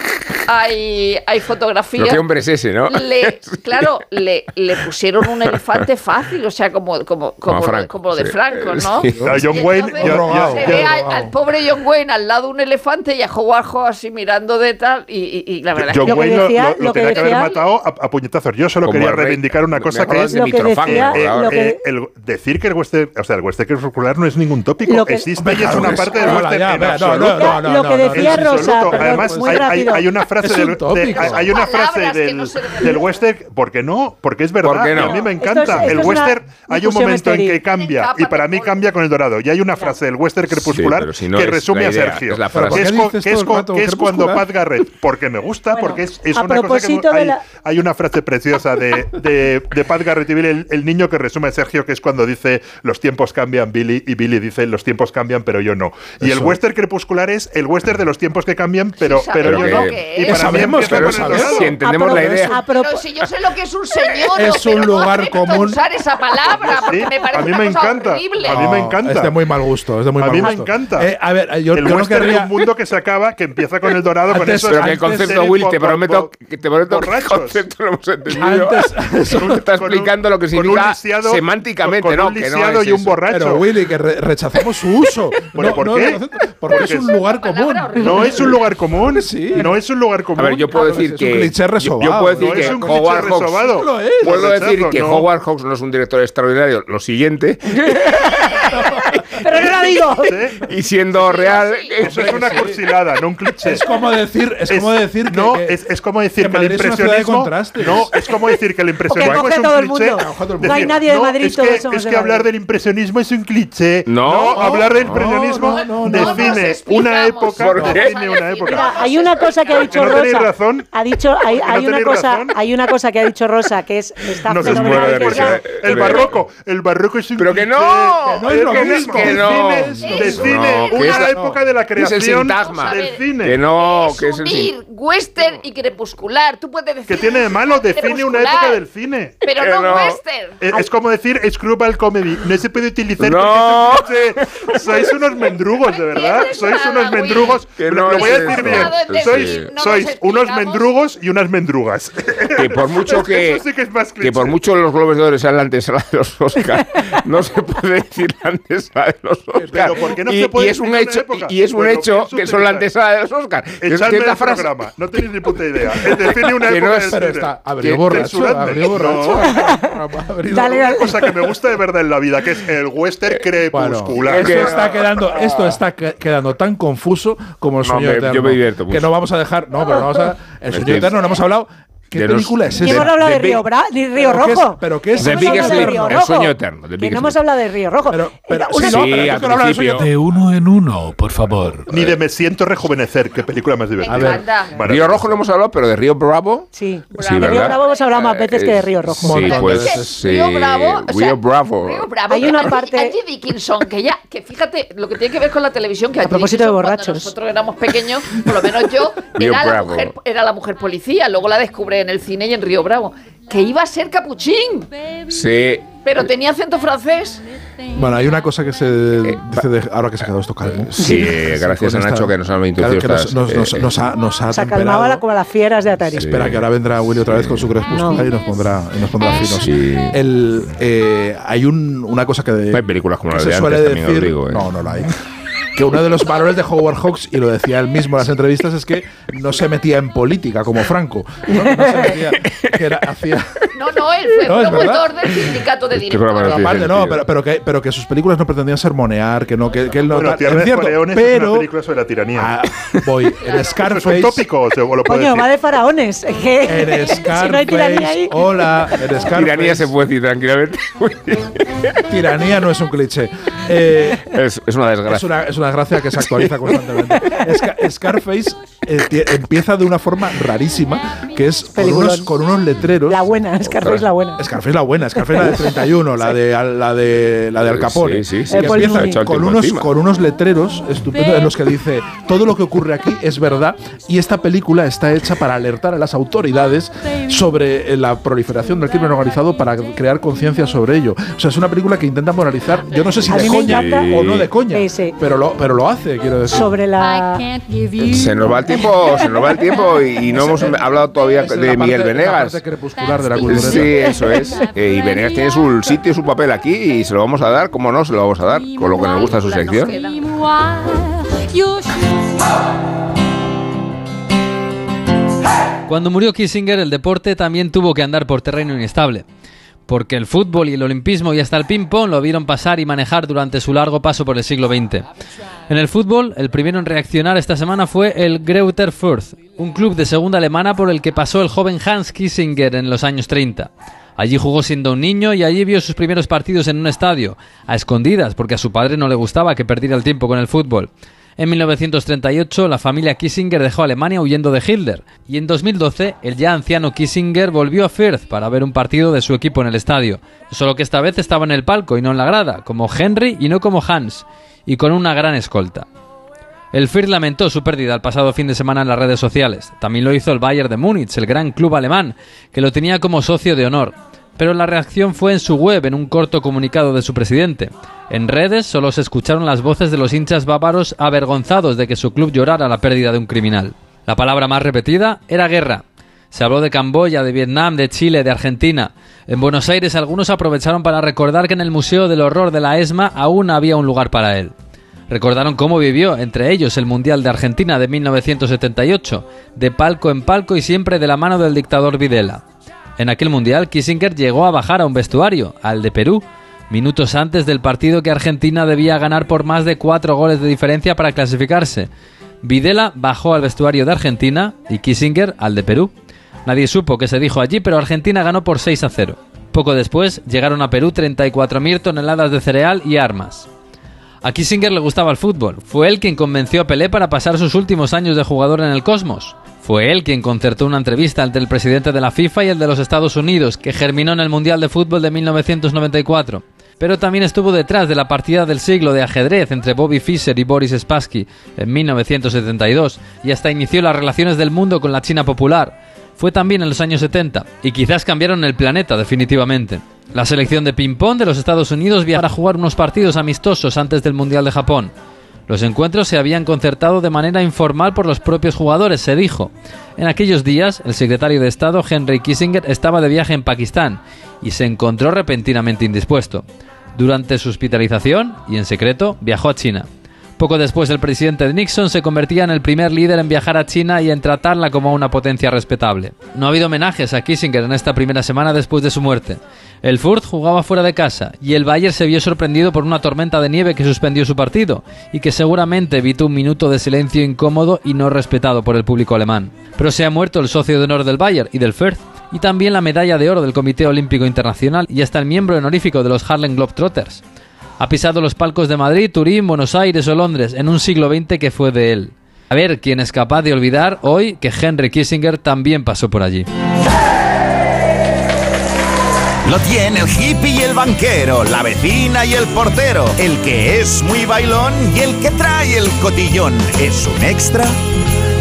hay, hay fotografías... qué hombre es ese, ¿no? Le, claro, le, le pusieron un elefante fácil, o sea, como, como, como, lo- Franco, como lo de sí. Franco, ¿no? Sí. A John Y Wayne, entonces yo- yo- se yo- ve al, al pobre John Wayne al lado de un elefante y a Howard Hawks así mirando de tal, y, y- y la verdad John es que Wayne lo, lo- lo tenía que haber matado a, a puñetazos. Yo solo Como quería rey- reivindicar una cosa que es de Lo que Mitrofan, decía- eh, lo eh, que- el- decir que el western, o sea, el western circular no es ningún tópico. Que- Existe y es una que parte del western ya, en no, absoluto. no, no, no, Lo que no, no, decía En Rosa, absoluto. perdón, Además, muy hay, hay- rápido. hay una frase Es un del, de- hay, una frase del, del western, ¿por qué no? Porque es verdad. A mí me Esto encanta. es- esto el western, hay un momento en que cambia, y para mí cambia con el dorado. Y hay una frase del western crepuscular que es resume a Sergio. que es, ¿Por qué co- dices que es todo el co- rato que es cuando? Pat Garrett, porque me gusta, porque es, una cosa que hay una frase preciosa de, de, de Pat Garrett y Billy, el, el niño que resume a Sergio, que es cuando dice los tiempos cambian, Billy, y Billy dice los tiempos cambian, pero yo no. Y el Eso. western crepuscular es el western de los tiempos que cambian, pero, Sí, pero yo no. que Y es. para Sabemos, pero el sabemos. Si entendemos A la idea. a Pero si yo sé lo que es un señor, Es un lugar común. usar esa palabra, porque Sí, me parece a mí me encanta. horrible. A mí me encanta. Es de muy mal gusto. Es de muy A mal mí me gusto. encanta. Eh, a ver, yo, el yo no western es querría. un mundo que se acaba, que empieza con el dorado, con eso. Pero que el concepto, Willy, te prometo que te prometo que el borrachos. concepto lo hemos entendido. Antes- Con- está un- explicando lo que significa lisiado- semánticamente, con ¿no? un Que no es y un eso. borracho. Pero Willy, que re- rechazamos su uso. Bueno, No, ¿por no, qué? no, porque, Porque es un lugar común. No es un lugar común. Sí. No es un lugar común. A ver, yo puedo decir es un que. cliché yo- resobado. Yo puedo decir que es un cliché Howard Hawks. Puedo decir que no. Howard Hawks no es un director extraordinario. Lo siguiente. Pero no la digo. Y siendo real. Eso es una cursilada, no un cliché. Es como decir, es como decir que, no, que- es, es como decir que que, el es de impresionismo no es como decir que el impresionismo es un todo cliché. el mundo. No hay nadie de Madrid, es todos que, es de que hablar del impresionismo es un cliché. No. hablar del No, impresionismo no, no, no. No define una época, define una época. Mira, hay una cosa que ha dicho no Rosa. razón. Ha dicho, hay, ¿No hay una cosa, razón? hay una cosa que ha dicho Rosa que es está No es. El barroco, el barroco es un Pero que no, no es lo que mismo. Que no. Define, define No, que una es la- época de la que es el creación sintagma. del cine. Que no, que es el unir western y crepuscular. Tú puedes decir. ¿Qué tiene de malo? Define una época del cine. Pero no, no. western. Es, es como decir Screwball Comedy. No se puede utilizar No. porque. Sois unos mendrugos, de verdad. Sois unos mendrugos. Que lo, no lo voy a decir bien. Sois, sois unos mendrugos y unas mendrugas. que por mucho que, Eso sí que es más que por mucho los Globos de Oro sean la antesala de los Oscars, no se puede decir la antesala de los Oscars. Pero ¿por qué no y, se puede y es un hecho, época? y es un Bueno, hecho que son la antesala de los Oscars. Es- que la frase. programa. No tenéis ni puta idea. Define una Que no época es- del está, abrió borracho, abrió borracho. Abrió- Dale, Una dale. cosa que me gusta de verdad en la vida, que es el western crepuscular. Esto está quedando, esto está que- quedando tan confuso como el No, sueño me- eterno. yo me divierto mucho. Que no vamos a dejar, no, pero no vamos a. El sueño eterno no hemos hablado. ¿Qué de los- película es Ni esa? hemos hablado de The Río, Bra ni Río ¿Pero es- Rojo. pero qué es The Biggest de el Rojo. sueño eterno, Que no hemos hablado de Río Rojo. Pero, pero, Una- sí, no, Sí, pero al es sueño. De uno en uno, por favor. Ni de Me siento rejuvenecer. Qué película más divertida. A ver. Río Rojo no hemos hablado, pero de Río Bravo. Sí. Sí, de Río. Bravo hemos hablado más veces que de Río Es- Rojo. Sí, de pues sí. Río Bravo, o sea, Río Bravo. Río Bravo. Hay una parte- Angie Dickinson, que ya, que fíjate, lo que tiene que ver con la televisión, que A propósito de borrachos. nosotros éramos pequeños, por lo menos yo, Río era la, Bravo. mujer, era la mujer policía, luego la descubré en el cine y en Río Bravo, que iba a ser capuchín, Sí. pero tenía acento francés. Bueno, hay una cosa que se dice de- ahora que se ha quedado esto calmo. Sí, gracias a Nacho que nos ha introducido Claro, que nos, estas, nos- nos- eh, nos ha, nos ha Se calmaba la, como las fieras de Atari. Espera, que ahora vendrá Willy otra vez con su crepúsculo No. y nos pondrá, y nos pondrá finos. Sí. El, eh, hay un- una cosa que, de- Hay películas como que la se de suele antes, os decir. digo, ¿eh? No, no la hay. Que uno de los valores de Howard Hawks, y lo decía él mismo en las entrevistas, es que no se metía en política como Franco. No, No se metía, que era, hacía, No, no, él fue No, es promotor del sindicato de Este directores. Pero aparte, no, sentido. pero, pero que, pero que sus películas no pretendían ser monear, que no, que, que él no. Bueno, es de cierto, Leones es pero una película sobre la tiranía. ah, voy, en ¿Eso es un Scarface. tópico o se- o lo puedo Coño, decir? va de faraones. En si no hay tiranía Scarface, ahí. hola, en Scarface. Tiranía se puede decir tranquilamente. Tiranía no es un cliché. Eh, es, es una desgracia. es, una, es una gracia que se actualiza constantemente. Sca- Scarface eh, empieza de una forma rarísima, que es con unos, con unos letreros. La buena, Scarface la buena. Scarface la buena, Scarface la de 31, la de la de la de Al Capone. Sí, sí, sí. que empieza con unos con unos letreros estupendos en los que dice todo lo que ocurre aquí es verdad y esta película está hecha para alertar a las autoridades sobre eh, la proliferación del crimen organizado para crear conciencia sobre ello. O sea, es una película que intenta moralizar, yo no sé si A de coña encanta- o no de coña, Sí, sí. pero lo pero lo hace, quiero decir. Sobre la. Se nos va el tiempo, se nos va el tiempo y, y no hemos hablado todavía de la parte- Miguel la Venegas. parte crepuscular de la cultura. Sí, eso es. Eh, y Venegas tiene su sitio y su papel aquí y se lo vamos a dar, ¿cómo no? Se lo vamos a dar, con lo que nos gusta su sección. Cuando murió Kissinger, el deporte también tuvo que andar por terreno inestable. Porque el fútbol y el olimpismo y hasta el ping-pong lo vieron pasar y manejar durante su largo paso por el siglo XX. En el fútbol, el primero en reaccionar esta semana fue el Greuther Fürth, un club de segunda alemana por el que pasó el joven Hans Kissinger en los años 30. Allí jugó siendo un niño y allí vio sus primeros partidos en un estadio, a escondidas porque a su padre no le gustaba que perdiera el tiempo con el fútbol. En 1938, la familia Kissinger dejó Alemania huyendo de Hitler, y en 2012, el ya anciano Kissinger volvió a Firth para ver un partido de su equipo en el estadio, solo que esta vez estaba en el palco y no en la grada, como Henry y no como Hans, y con una gran escolta. El Firth lamentó su pérdida el pasado fin de semana en las redes sociales. También lo hizo el Bayern de Múnich, el gran club alemán, que lo tenía como socio de honor. Pero la reacción fue en su web, en un corto comunicado de su presidente. En redes solo se escucharon las voces de los hinchas bávaros avergonzados de que su club llorara la pérdida de un criminal. La palabra más repetida era guerra. Se habló de Camboya, de Vietnam, de Chile, de Argentina. En Buenos Aires algunos aprovecharon para recordar que en el Museo del Horror de la ESMA aún había un lugar para él. Recordaron cómo vivió, entre ellos, el Mundial de Argentina de 1978, de palco en palco y siempre de la mano del dictador Videla. En aquel Mundial, Kissinger llegó a bajar a un vestuario, al de Perú, minutos antes del partido que Argentina debía ganar por más de cuatro goles de diferencia para clasificarse. Videla bajó al vestuario de Argentina y Kissinger al de Perú. Nadie supo qué se dijo allí, pero Argentina ganó por 6 a 0. Poco después llegaron a Perú 34.000 toneladas de cereal y armas. A Kissinger le gustaba el fútbol. Fue él quien convenció a Pelé para pasar sus últimos años de jugador en el Cosmos. Fue él quien concertó una entrevista entre el presidente de la FIFA y el de los Estados Unidos, que germinó en el Mundial de Fútbol de 1994. Pero también estuvo detrás de la partida del siglo de ajedrez entre Bobby Fischer y Boris Spassky en 1972 y hasta inició las relaciones del mundo con la China popular. Fue también en los años 70 y quizás cambiaron el planeta definitivamente. La selección de ping-pong de los Estados Unidos viajará a jugar unos partidos amistosos antes del Mundial de Japón. Los encuentros se habían concertado de manera informal por los propios jugadores, se dijo. En aquellos días, el secretario de Estado Henry Kissinger estaba de viaje en Pakistán y se encontró repentinamente indispuesto. Durante su hospitalización, y en secreto, viajó a China. Poco después, el presidente Nixon se convertía en el primer líder en viajar a China y en tratarla como una potencia respetable. No ha habido homenajes a Kissinger en esta primera semana después de su muerte. El Furt jugaba fuera de casa y el Bayern se vio sorprendido por una tormenta de nieve que suspendió su partido y que seguramente evitó un minuto de silencio incómodo y no respetado por el público alemán. Pero se ha muerto el socio de honor del Bayern y del Fürth y también la medalla de oro del Comité Olímpico Internacional y hasta el miembro honorífico de los Harlem Globetrotters. Ha pisado los palcos de Madrid, Turín, Buenos Aires o Londres en un siglo XX que fue de él. A ver quién es capaz de olvidar hoy que Henry Kissinger también pasó por allí. Lo tiene el hippie y el banquero, la vecina y el portero, el que es muy bailón y el que trae el cotillón. Es un extra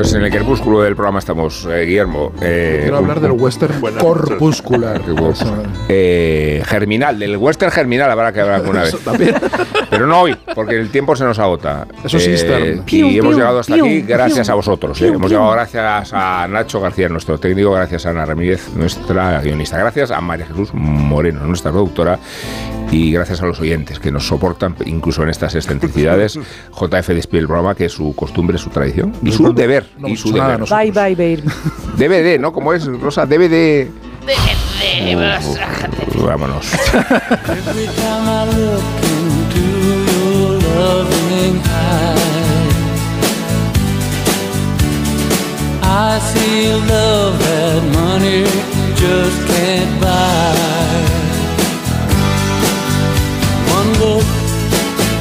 Pues en el crepúsculo del programa estamos, eh, Guillermo. eh, Quiero hablar del western corpuscular. eh, germinal, del western germinal habrá que hablar alguna vez. Pero no hoy, porque el tiempo se nos agota. Eso es Eastern. Y hemos llegado hasta aquí gracias a vosotros. eh. Hemos llegado gracias a Nacho García, nuestro técnico, gracias a Ana Ramírez, nuestra guionista. Gracias a María Jesús Moreno, nuestra productora. Y gracias a los oyentes que nos soportan incluso en estas excentricidades. JF despide el programa, que es su costumbre, su tradición y su deber. No y su deber. Bye, bye, baby. DVD, ¿no? Como es, Rosa, DVD. De- de- Uf, vámonos. I see love that money just can't buy. people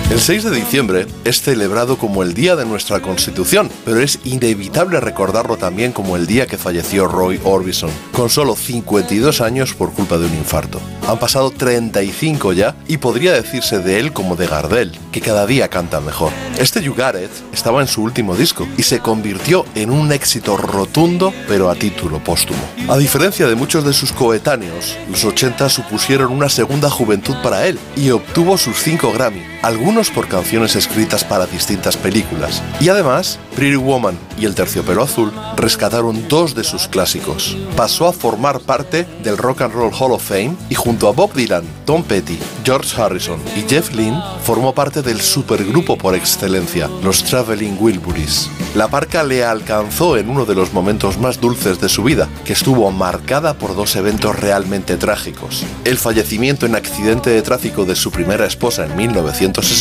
El 6 de diciembre es celebrado como el Día de nuestra Constitución, pero es inevitable recordarlo también como el día que falleció Roy Orbison, con solo 52 años por culpa de un infarto. Han pasado 35 ya y podría decirse de él como de Gardel, que cada día canta mejor. Este It estaba en su último disco y se convirtió en un éxito rotundo, pero a título póstumo. A diferencia de muchos de sus coetáneos, los 80 supusieron una segunda juventud para él y obtuvo sus 5 Grammy, algunos por canciones escritas para distintas películas. Y además, Pretty Woman y El Terciopelo Azul rescataron dos de sus clásicos. Pasó a formar parte del Rock and Roll Hall of Fame y junto a Bob Dylan, Tom Petty, George Harrison y Jeff Lynne formó parte del supergrupo por excelencia, los Traveling Wilburys. La parca le alcanzó en uno de los momentos más dulces de su vida, que estuvo marcada por dos eventos realmente trágicos. El fallecimiento en accidente de tráfico de su primera esposa en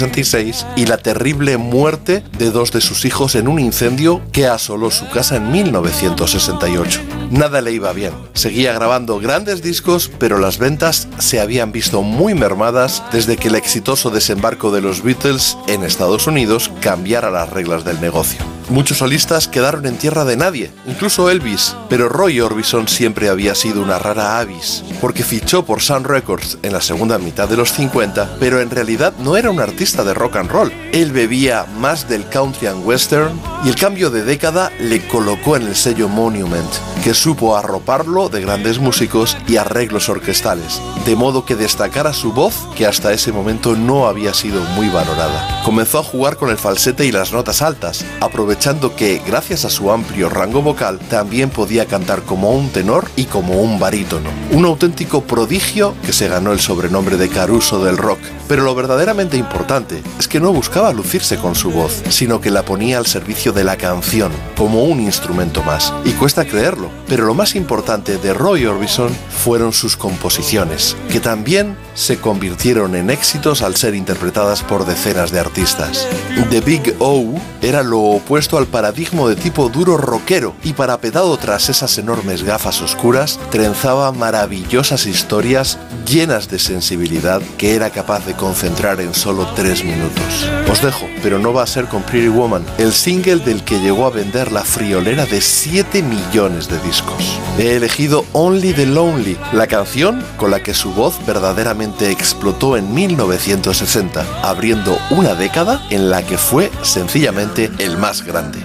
1966 y la terrible muerte de dos de sus hijos en un incendio que asoló su casa en 1968. Nada le iba bien. Seguía grabando grandes discos, pero las ventas se habían visto muy mermadas desde que el exitoso desembarco de los Beatles en Estados Unidos cambiara las reglas del negocio. Muchos solistas quedaron en tierra de nadie, incluso Elvis, pero Roy Orbison siempre había sido una rara avis, porque fichó por Sun Records en la segunda mitad de los 50, pero en realidad no era un artista de rock and roll. Él bebía más del country and western y el cambio de década le colocó en el sello Monument, que supo arroparlo de grandes músicos y arreglos orquestales, de modo que destacara su voz que hasta ese momento no había sido muy valorada. Comenzó a jugar con el falsete y las notas altas, aprovechando que, gracias a su amplio rango vocal, también podía cantar como un tenor y como un barítono. Un auténtico prodigio que se ganó el sobrenombre de Caruso del rock. Pero lo verdaderamente importante es que no buscaba lucirse con su voz, sino que la ponía al servicio de la canción, como un instrumento más. Y cuesta creerlo, pero lo más importante de Roy Orbison fueron sus composiciones, que también se convirtieron en éxitos al ser interpretadas por decenas de artistas. The Big O era lo opuesto al paradigma de tipo duro rockero y parapetado tras esas enormes gafas oscuras, trenzaba maravillosas historias llenas de sensibilidad que era capaz de concentrar en solo tres minutos. Os dejo, pero no va a ser con Pretty Woman, el single del que llegó a vender la friolera de 7 millones de discos. He elegido Only the Lonely, la canción con la que su voz verdaderamente explotó en 1960, abriendo una década en la que fue sencillamente el más grande.